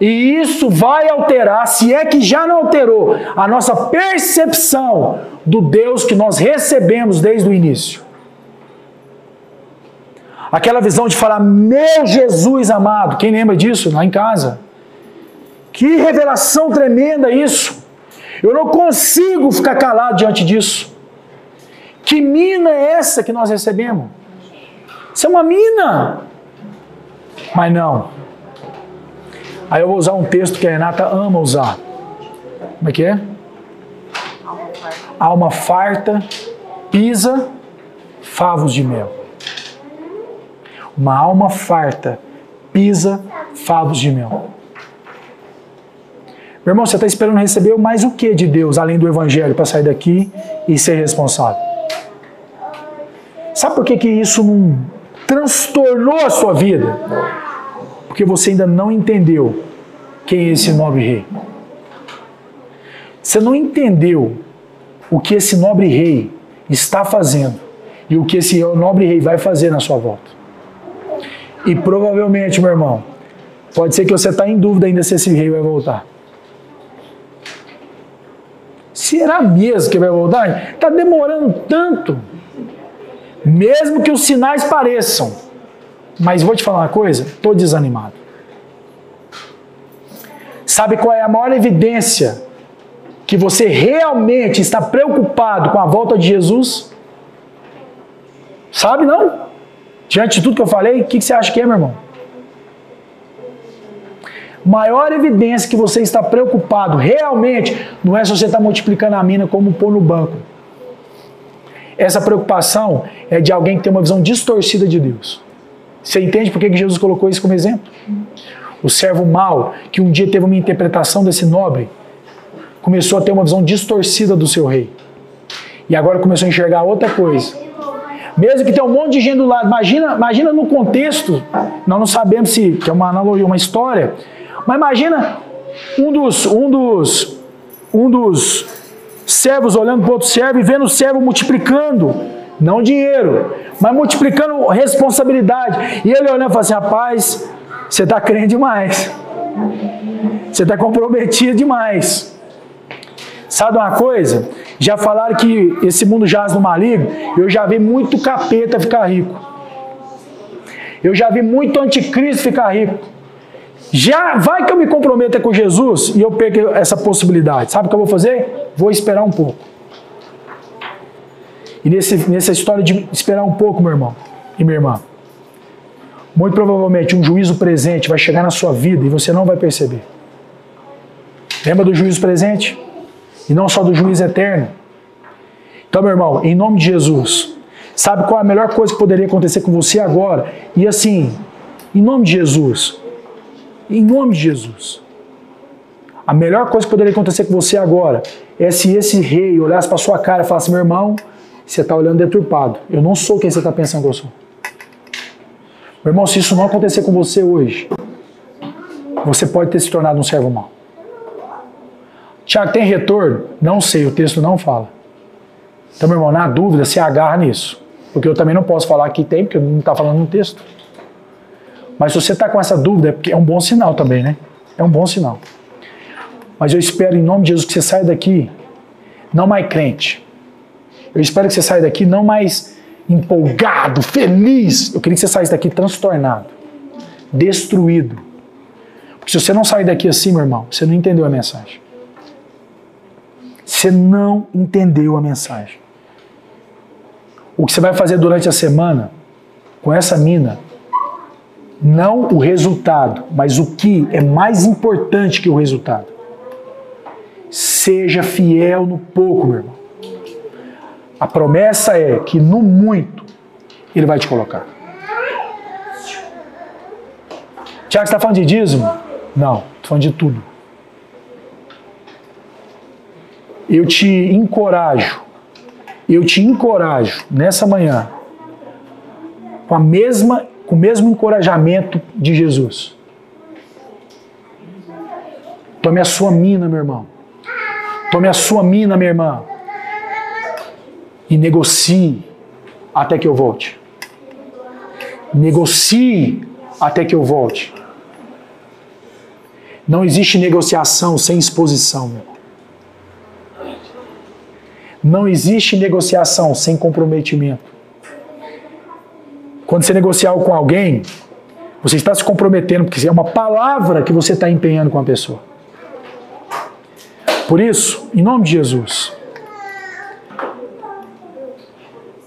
[SPEAKER 1] E isso vai alterar, se é que já não alterou, a nossa percepção do Deus que nós recebemos desde o início. Aquela visão de falar, meu Jesus amado, quem lembra disso lá em casa? Que revelação tremenda isso! Eu não consigo ficar calado diante disso. Que mina é essa que nós recebemos? Isso é uma mina! Mas não. Aí eu vou usar um texto que a Renata ama usar. Como é que é? Alma farta, pisa, favos de mel. Uma alma farta, pisa, favos de mel. Meu irmão, você está esperando receber mais o que de Deus, além do Evangelho, para sair daqui e ser responsável? Sabe por que, que isso não transtornou a sua vida? Porque você ainda não entendeu quem é esse nobre rei. Você não entendeu o que esse nobre rei está fazendo e o que esse nobre rei vai fazer na sua volta. E provavelmente, meu irmão, pode ser que você está em dúvida ainda se esse rei vai voltar. Será mesmo que vai voltar? Está demorando tanto. Mesmo que os sinais pareçam. Mas vou te falar uma coisa: estou desanimado. Sabe qual é a maior evidência que você realmente está preocupado com a volta de Jesus? Sabe não? Diante de tudo que eu falei, o que você acha que é, meu irmão? maior evidência que você está preocupado realmente não é se você está multiplicando a mina como pôr no banco. Essa preocupação é de alguém que tem uma visão distorcida de Deus. Você entende por que Jesus colocou isso como exemplo? O servo mau, que um dia teve uma interpretação desse nobre, começou a ter uma visão distorcida do seu rei. E agora começou a enxergar outra coisa. Mesmo que tenha um monte de gente do lado, imagina, imagina no contexto, nós não sabemos se que é uma analogia, uma história, mas imagina um dos, um dos, um dos servos olhando para outro servo e vendo o servo multiplicando, não dinheiro, mas multiplicando responsabilidade. E ele olhando e fala assim: rapaz, você está crente demais, você está comprometido demais. Sabe uma coisa? Já falaram que esse mundo jaz no maligno. Eu já vi muito capeta ficar rico. Eu já vi muito anticristo ficar rico. Já vai que eu me comprometa com Jesus e eu perco essa possibilidade. Sabe o que eu vou fazer? Vou esperar um pouco. E nesse, nessa história de esperar um pouco, meu irmão e minha irmã, muito provavelmente um juízo presente vai chegar na sua vida e você não vai perceber. Lembra do juízo presente? E não só do juízo eterno. Então, meu irmão, em nome de Jesus, sabe qual é a melhor coisa que poderia acontecer com você agora? E assim, em nome de Jesus, em nome de Jesus, a melhor coisa que poderia acontecer com você agora é se esse rei olhasse para sua cara e falasse: meu irmão, você está olhando deturpado. Eu não sou quem você está pensando que eu sou. Meu irmão, se isso não acontecer com você hoje, você pode ter se tornado um servo mau. Tiago, tem retorno? Não sei, o texto não fala. Então, meu irmão, na dúvida, se agarra nisso. Porque eu também não posso falar que tem, porque não está falando no texto. Mas se você está com essa dúvida, é porque é um bom sinal também, né? É um bom sinal. Mas eu espero, em nome de Jesus, que você saia daqui não mais crente. Eu espero que você saia daqui não mais empolgado, feliz. Eu queria que você saísse daqui transtornado, destruído. Porque se você não sair daqui assim, meu irmão, você não entendeu a mensagem. Você não entendeu a mensagem. O que você vai fazer durante a semana com essa mina, não o resultado, mas o que é mais importante que o resultado. Seja fiel no pouco, meu irmão. A promessa é que no muito ele vai te colocar. Tiago, você está falando de dízimo? Não, estou falando de tudo. Eu te encorajo, eu te encorajo nessa manhã com a mesma, com o mesmo encorajamento de Jesus. Tome a sua mina, meu irmão. Tome a sua mina, minha irmã. E negocie até que eu volte. Negocie até que eu volte. Não existe negociação sem exposição. Não existe negociação sem comprometimento. Quando você negocia algo com alguém, você está se comprometendo, porque é uma palavra que você está empenhando com a pessoa. Por isso, em nome de Jesus,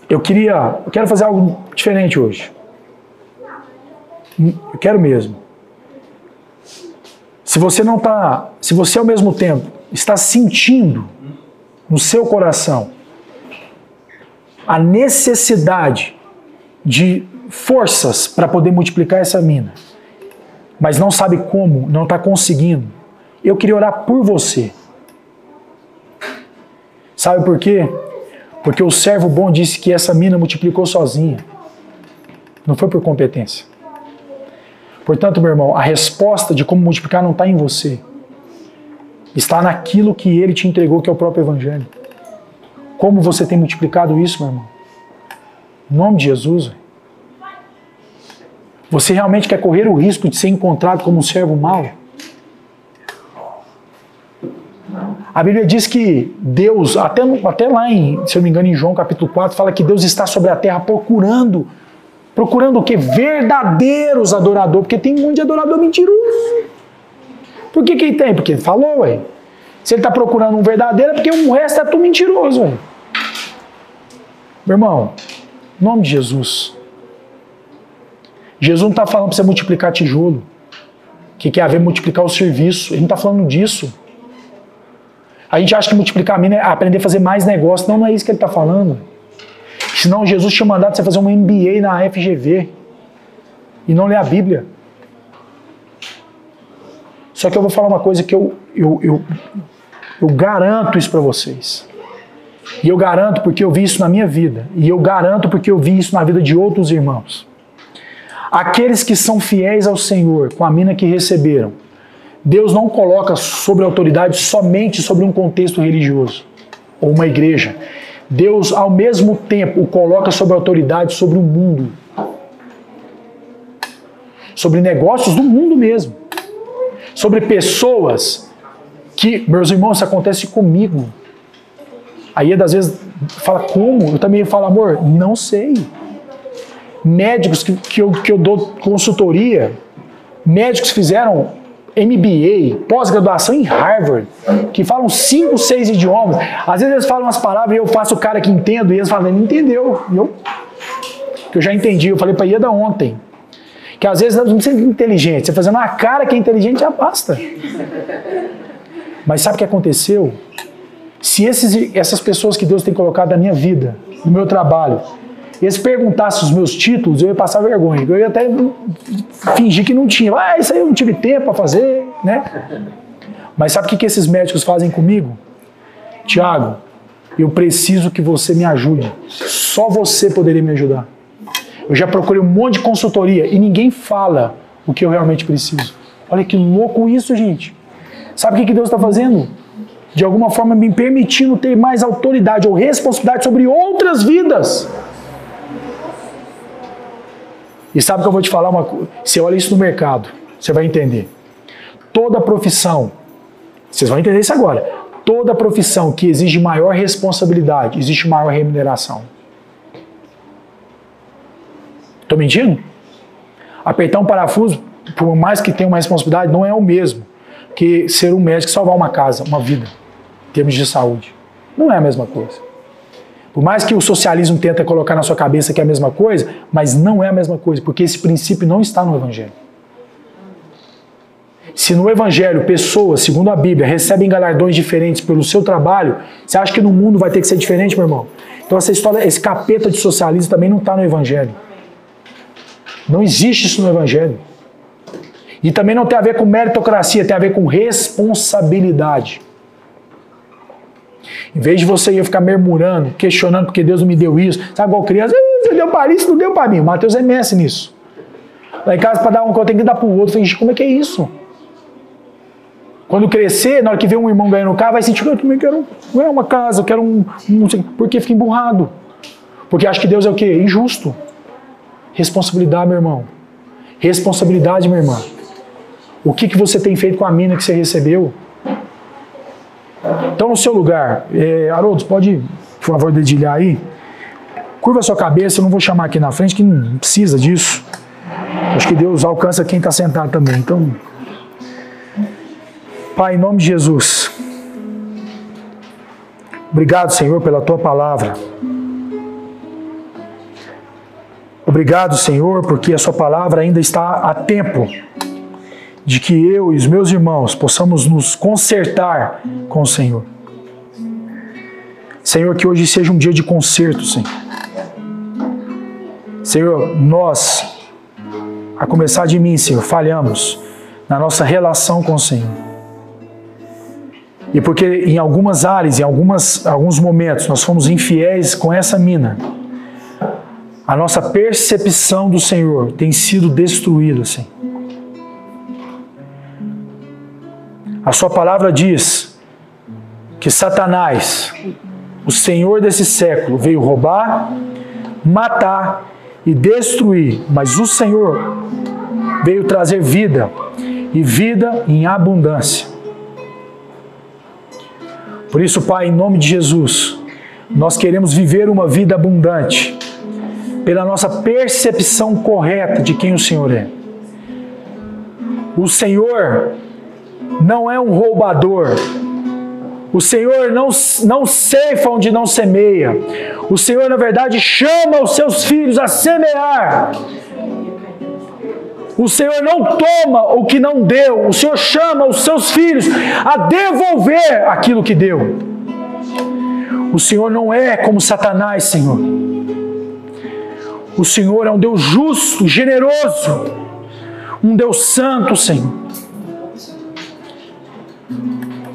[SPEAKER 1] eu queria, eu quero fazer algo diferente hoje. Eu quero mesmo. Se você não está, se você ao mesmo tempo está sentindo no seu coração a necessidade de forças para poder multiplicar essa mina, mas não sabe como, não está conseguindo, eu queria orar por você. Sabe por quê? Porque o servo bom disse que essa mina multiplicou sozinha. Não foi por competência. Portanto, meu irmão, a resposta de como multiplicar não está em você. Está naquilo que ele te entregou, que é o próprio Evangelho. Como você tem multiplicado isso, meu irmão? Em nome de Jesus. Você realmente quer correr o risco de ser encontrado como um servo mau? A Bíblia diz que Deus, até, até lá em, se eu me engano, em João capítulo 4, fala que Deus está sobre a terra procurando. Procurando o que? Verdadeiros adoradores, porque tem monte de adorador mentiroso. Por que, que tem? Porque ele falou, ué. Se ele está procurando um verdadeiro, é porque o resto é tudo mentiroso, ué. Meu irmão, em nome de Jesus. Jesus não está falando para você multiplicar tijolo. Que quer haver multiplicar o serviço. Ele não está falando disso. A gente acha que multiplicar a mina é aprender a fazer mais negócio. Não, não é isso que ele está falando. Senão Jesus tinha mandado você fazer um MBA na FGV e não ler a Bíblia. Só que eu vou falar uma coisa que eu, eu, eu, eu garanto isso para vocês. E eu garanto porque eu vi isso na minha vida. E eu garanto porque eu vi isso na vida de outros irmãos. Aqueles que são fiéis ao Senhor, com a mina que receberam, Deus não coloca sobre autoridade somente sobre um contexto religioso ou uma igreja. Deus, ao mesmo tempo, o coloca sobre autoridade sobre o mundo. Sobre negócios do mundo mesmo. Sobre pessoas que, meus irmãos, isso acontece comigo. Aí, às vezes, fala, como? Eu também falo, amor, não sei. Médicos que, que, eu, que eu dou consultoria, médicos fizeram MBA, pós-graduação em Harvard, que falam cinco, seis idiomas. Às vezes eles falam umas palavras e eu faço o cara que entendo e eles falam, não entendeu. E eu, que eu já entendi, eu falei para Ieda ontem. Que às vezes não precisa inteligente, você fazendo uma cara que é inteligente já basta. Mas sabe o que aconteceu? Se esses, essas pessoas que Deus tem colocado na minha vida, no meu trabalho, eles perguntassem os meus títulos, eu ia passar vergonha. Eu ia até fingir que não tinha. Ah, isso aí eu não tive tempo para fazer, né? Mas sabe o que, que esses médicos fazem comigo? Tiago, eu preciso que você me ajude. Só você poderia me ajudar. Eu já procurei um monte de consultoria e ninguém fala o que eu realmente preciso. Olha que louco isso, gente. Sabe o que, que Deus está fazendo? De alguma forma me permitindo ter mais autoridade ou responsabilidade sobre outras vidas. E sabe que eu vou te falar uma coisa? Você olha isso no mercado, você vai entender. Toda profissão, vocês vão entender isso agora. Toda profissão que exige maior responsabilidade, existe maior remuneração. Estou mentindo? Apertar um parafuso, por mais que tenha uma responsabilidade, não é o mesmo que ser um médico e salvar uma casa, uma vida, em termos de saúde. Não é a mesma coisa. Por mais que o socialismo tenta colocar na sua cabeça que é a mesma coisa, mas não é a mesma coisa, porque esse princípio não está no Evangelho. Se no Evangelho pessoas, segundo a Bíblia, recebem galardões diferentes pelo seu trabalho, você acha que no mundo vai ter que ser diferente, meu irmão? Então essa história, esse capeta de socialismo também não está no Evangelho. Não existe isso no Evangelho. E também não tem a ver com meritocracia, tem a ver com responsabilidade. Em vez de você ir ficar murmurando, questionando porque Deus não me deu isso, sabe igual criança, você deu para isso, não deu para mim. Mateus é mestre nisso. Lá em casa, para dar um que eu tenho que dar para o outro, falei, como é que é isso? Quando crescer, na hora que vê um irmão ganhando um carro, vai sentir que eu quero não é uma casa, eu quero um. Sei, porque fica emburrado. Porque acha que Deus é o quê? Injusto. Responsabilidade, meu irmão. Responsabilidade, minha irmã. O que, que você tem feito com a mina que você recebeu? Então, no seu lugar, é, Haroldo, pode, por favor, dedilhar aí? Curva a sua cabeça, eu não vou chamar aqui na frente, que não precisa disso. Acho que Deus alcança quem está sentado também. Então, Pai, em nome de Jesus, obrigado, Senhor, pela tua palavra. Obrigado, Senhor, porque a sua palavra ainda está a tempo de que eu e os meus irmãos possamos nos consertar com o Senhor. Senhor, que hoje seja um dia de conserto, Senhor. Senhor, nós, a começar de mim, Senhor, falhamos na nossa relação com o Senhor. E porque em algumas áreas, em algumas, alguns momentos, nós fomos infiéis com essa mina, a nossa percepção do Senhor tem sido destruída, Senhor. A sua palavra diz que Satanás, o Senhor desse século, veio roubar, matar e destruir, mas o Senhor veio trazer vida e vida em abundância. Por isso, Pai, em nome de Jesus, nós queremos viver uma vida abundante pela nossa percepção correta de quem o Senhor é. O Senhor não é um roubador. O Senhor não, não ceifa onde não semeia. O Senhor, na verdade, chama os seus filhos a semear. O Senhor não toma o que não deu. O Senhor chama os seus filhos a devolver aquilo que deu. O Senhor não é como Satanás, Senhor. O Senhor é um Deus justo, generoso, um Deus santo, Senhor.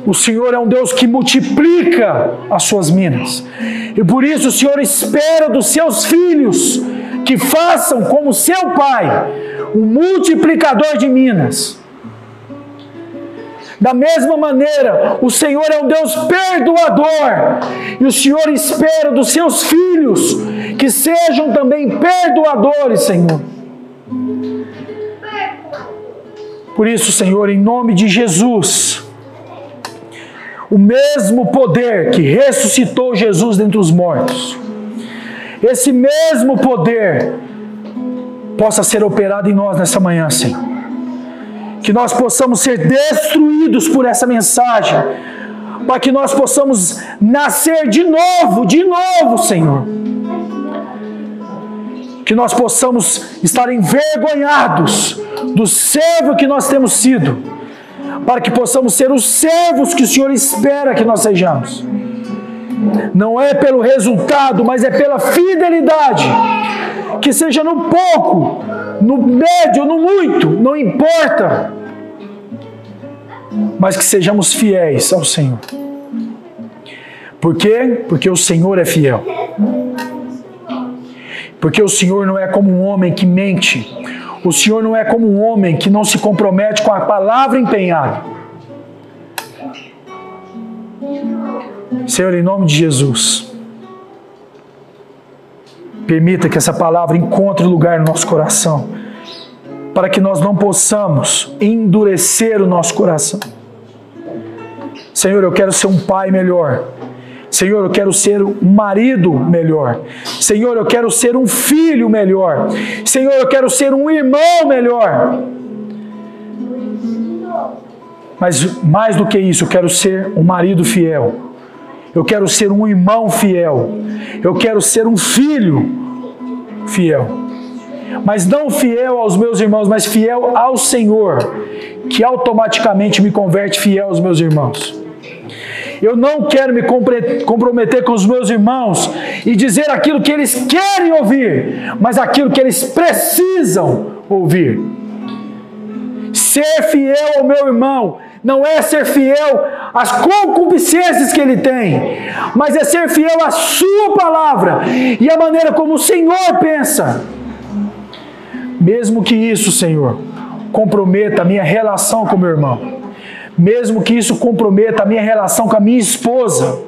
[SPEAKER 1] O Senhor é um Deus que multiplica as suas minas. E por isso o Senhor espera dos seus filhos que façam como seu pai, um multiplicador de minas. Da mesma maneira, o Senhor é um Deus perdoador, e o Senhor espera dos seus filhos que sejam também perdoadores, Senhor. Por isso, Senhor, em nome de Jesus, o mesmo poder que ressuscitou Jesus dentre os mortos, esse mesmo poder possa ser operado em nós nessa manhã, Senhor. que nós possamos ser destruídos por essa mensagem, para que nós possamos nascer de novo, de novo, Senhor. Que nós possamos estar envergonhados do servo que nós temos sido, para que possamos ser os servos que o Senhor espera que nós sejamos. Não é pelo resultado, mas é pela fidelidade. Que seja no pouco, no médio, no muito, não importa. Mas que sejamos fiéis ao Senhor. Por quê? Porque o Senhor é fiel. Porque o Senhor não é como um homem que mente. O Senhor não é como um homem que não se compromete com a palavra empenhada. Senhor, em nome de Jesus, permita que essa palavra encontre lugar no nosso coração, para que nós não possamos endurecer o nosso coração. Senhor, eu quero ser um pai melhor. Senhor, eu quero ser um marido melhor. Senhor, eu quero ser um filho melhor. Senhor, eu quero ser um irmão melhor. Mas mais do que isso, eu quero ser um marido fiel eu quero ser um irmão fiel. Eu quero ser um filho fiel. Mas não fiel aos meus irmãos, mas fiel ao Senhor, que automaticamente me converte fiel aos meus irmãos. Eu não quero me comprometer com os meus irmãos e dizer aquilo que eles querem ouvir, mas aquilo que eles precisam ouvir. Ser fiel ao meu irmão não é ser fiel às concupiscências que ele tem, mas é ser fiel à sua palavra e à maneira como o Senhor pensa. Mesmo que isso, Senhor, comprometa a minha relação com meu irmão, mesmo que isso comprometa a minha relação com a minha esposa,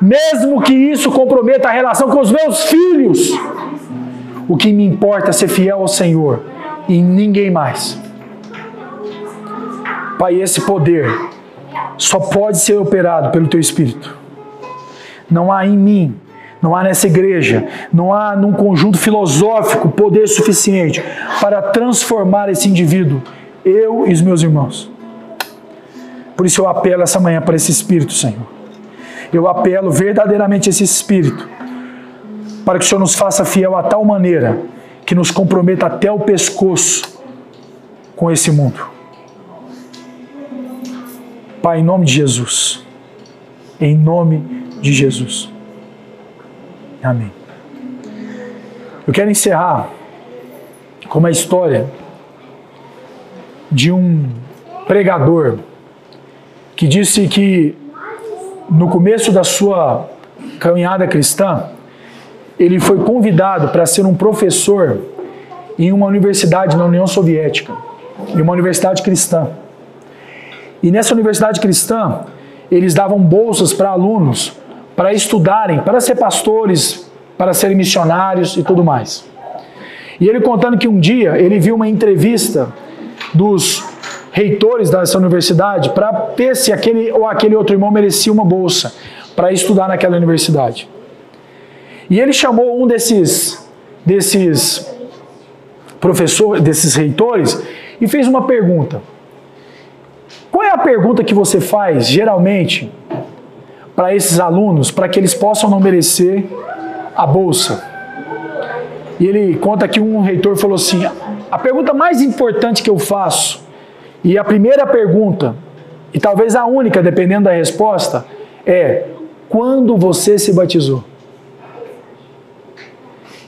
[SPEAKER 1] mesmo que isso comprometa a relação com os meus filhos, o que me importa é ser fiel ao Senhor e ninguém mais. Pai, esse poder só pode ser operado pelo Teu Espírito. Não há em mim, não há nessa igreja, não há num conjunto filosófico poder suficiente para transformar esse indivíduo, eu e os meus irmãos. Por isso eu apelo essa manhã para esse Espírito, Senhor. Eu apelo verdadeiramente esse Espírito, para que o Senhor nos faça fiel a tal maneira que nos comprometa até o pescoço com esse mundo. Pai, em nome de Jesus. Em nome de Jesus. Amém. Eu quero encerrar com uma história de um pregador que disse que no começo da sua caminhada cristã, ele foi convidado para ser um professor em uma universidade na União Soviética, em uma universidade cristã. E nessa universidade cristã, eles davam bolsas para alunos para estudarem, para ser pastores, para serem missionários e tudo mais. E ele contando que um dia ele viu uma entrevista dos reitores dessa universidade para ver se aquele ou aquele outro irmão merecia uma bolsa para estudar naquela universidade. E ele chamou um desses desses professores, desses reitores e fez uma pergunta. Qual é a pergunta que você faz, geralmente, para esses alunos, para que eles possam não merecer a bolsa? E ele conta que um reitor falou assim: a pergunta mais importante que eu faço, e a primeira pergunta, e talvez a única, dependendo da resposta, é: quando você se batizou?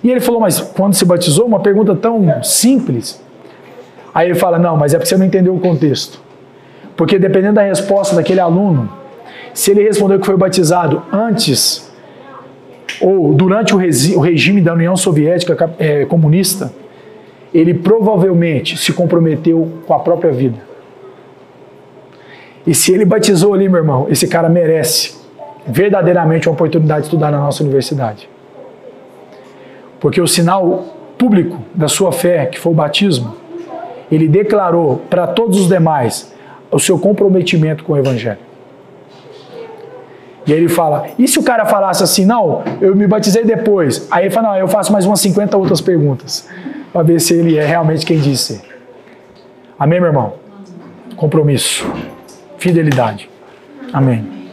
[SPEAKER 1] E ele falou: mas quando se batizou? Uma pergunta tão simples. Aí ele fala: não, mas é porque você não entendeu o contexto. Porque dependendo da resposta daquele aluno, se ele respondeu que foi batizado antes ou durante o, regime da União Soviética é, comunista, ele provavelmente se comprometeu com a própria vida. E se ele batizou ali, meu irmão, esse cara merece verdadeiramente uma oportunidade de estudar na nossa universidade. Porque o sinal público da sua fé, que foi o batismo, ele declarou para todos os demais o seu comprometimento com o Evangelho. E aí ele fala: e se o cara falasse assim, não, eu me batizei depois? Aí ele fala: não, eu faço mais umas 50 outras perguntas, para ver se ele é realmente quem disse. Amém, meu irmão? compromisso, fidelidade. Amém.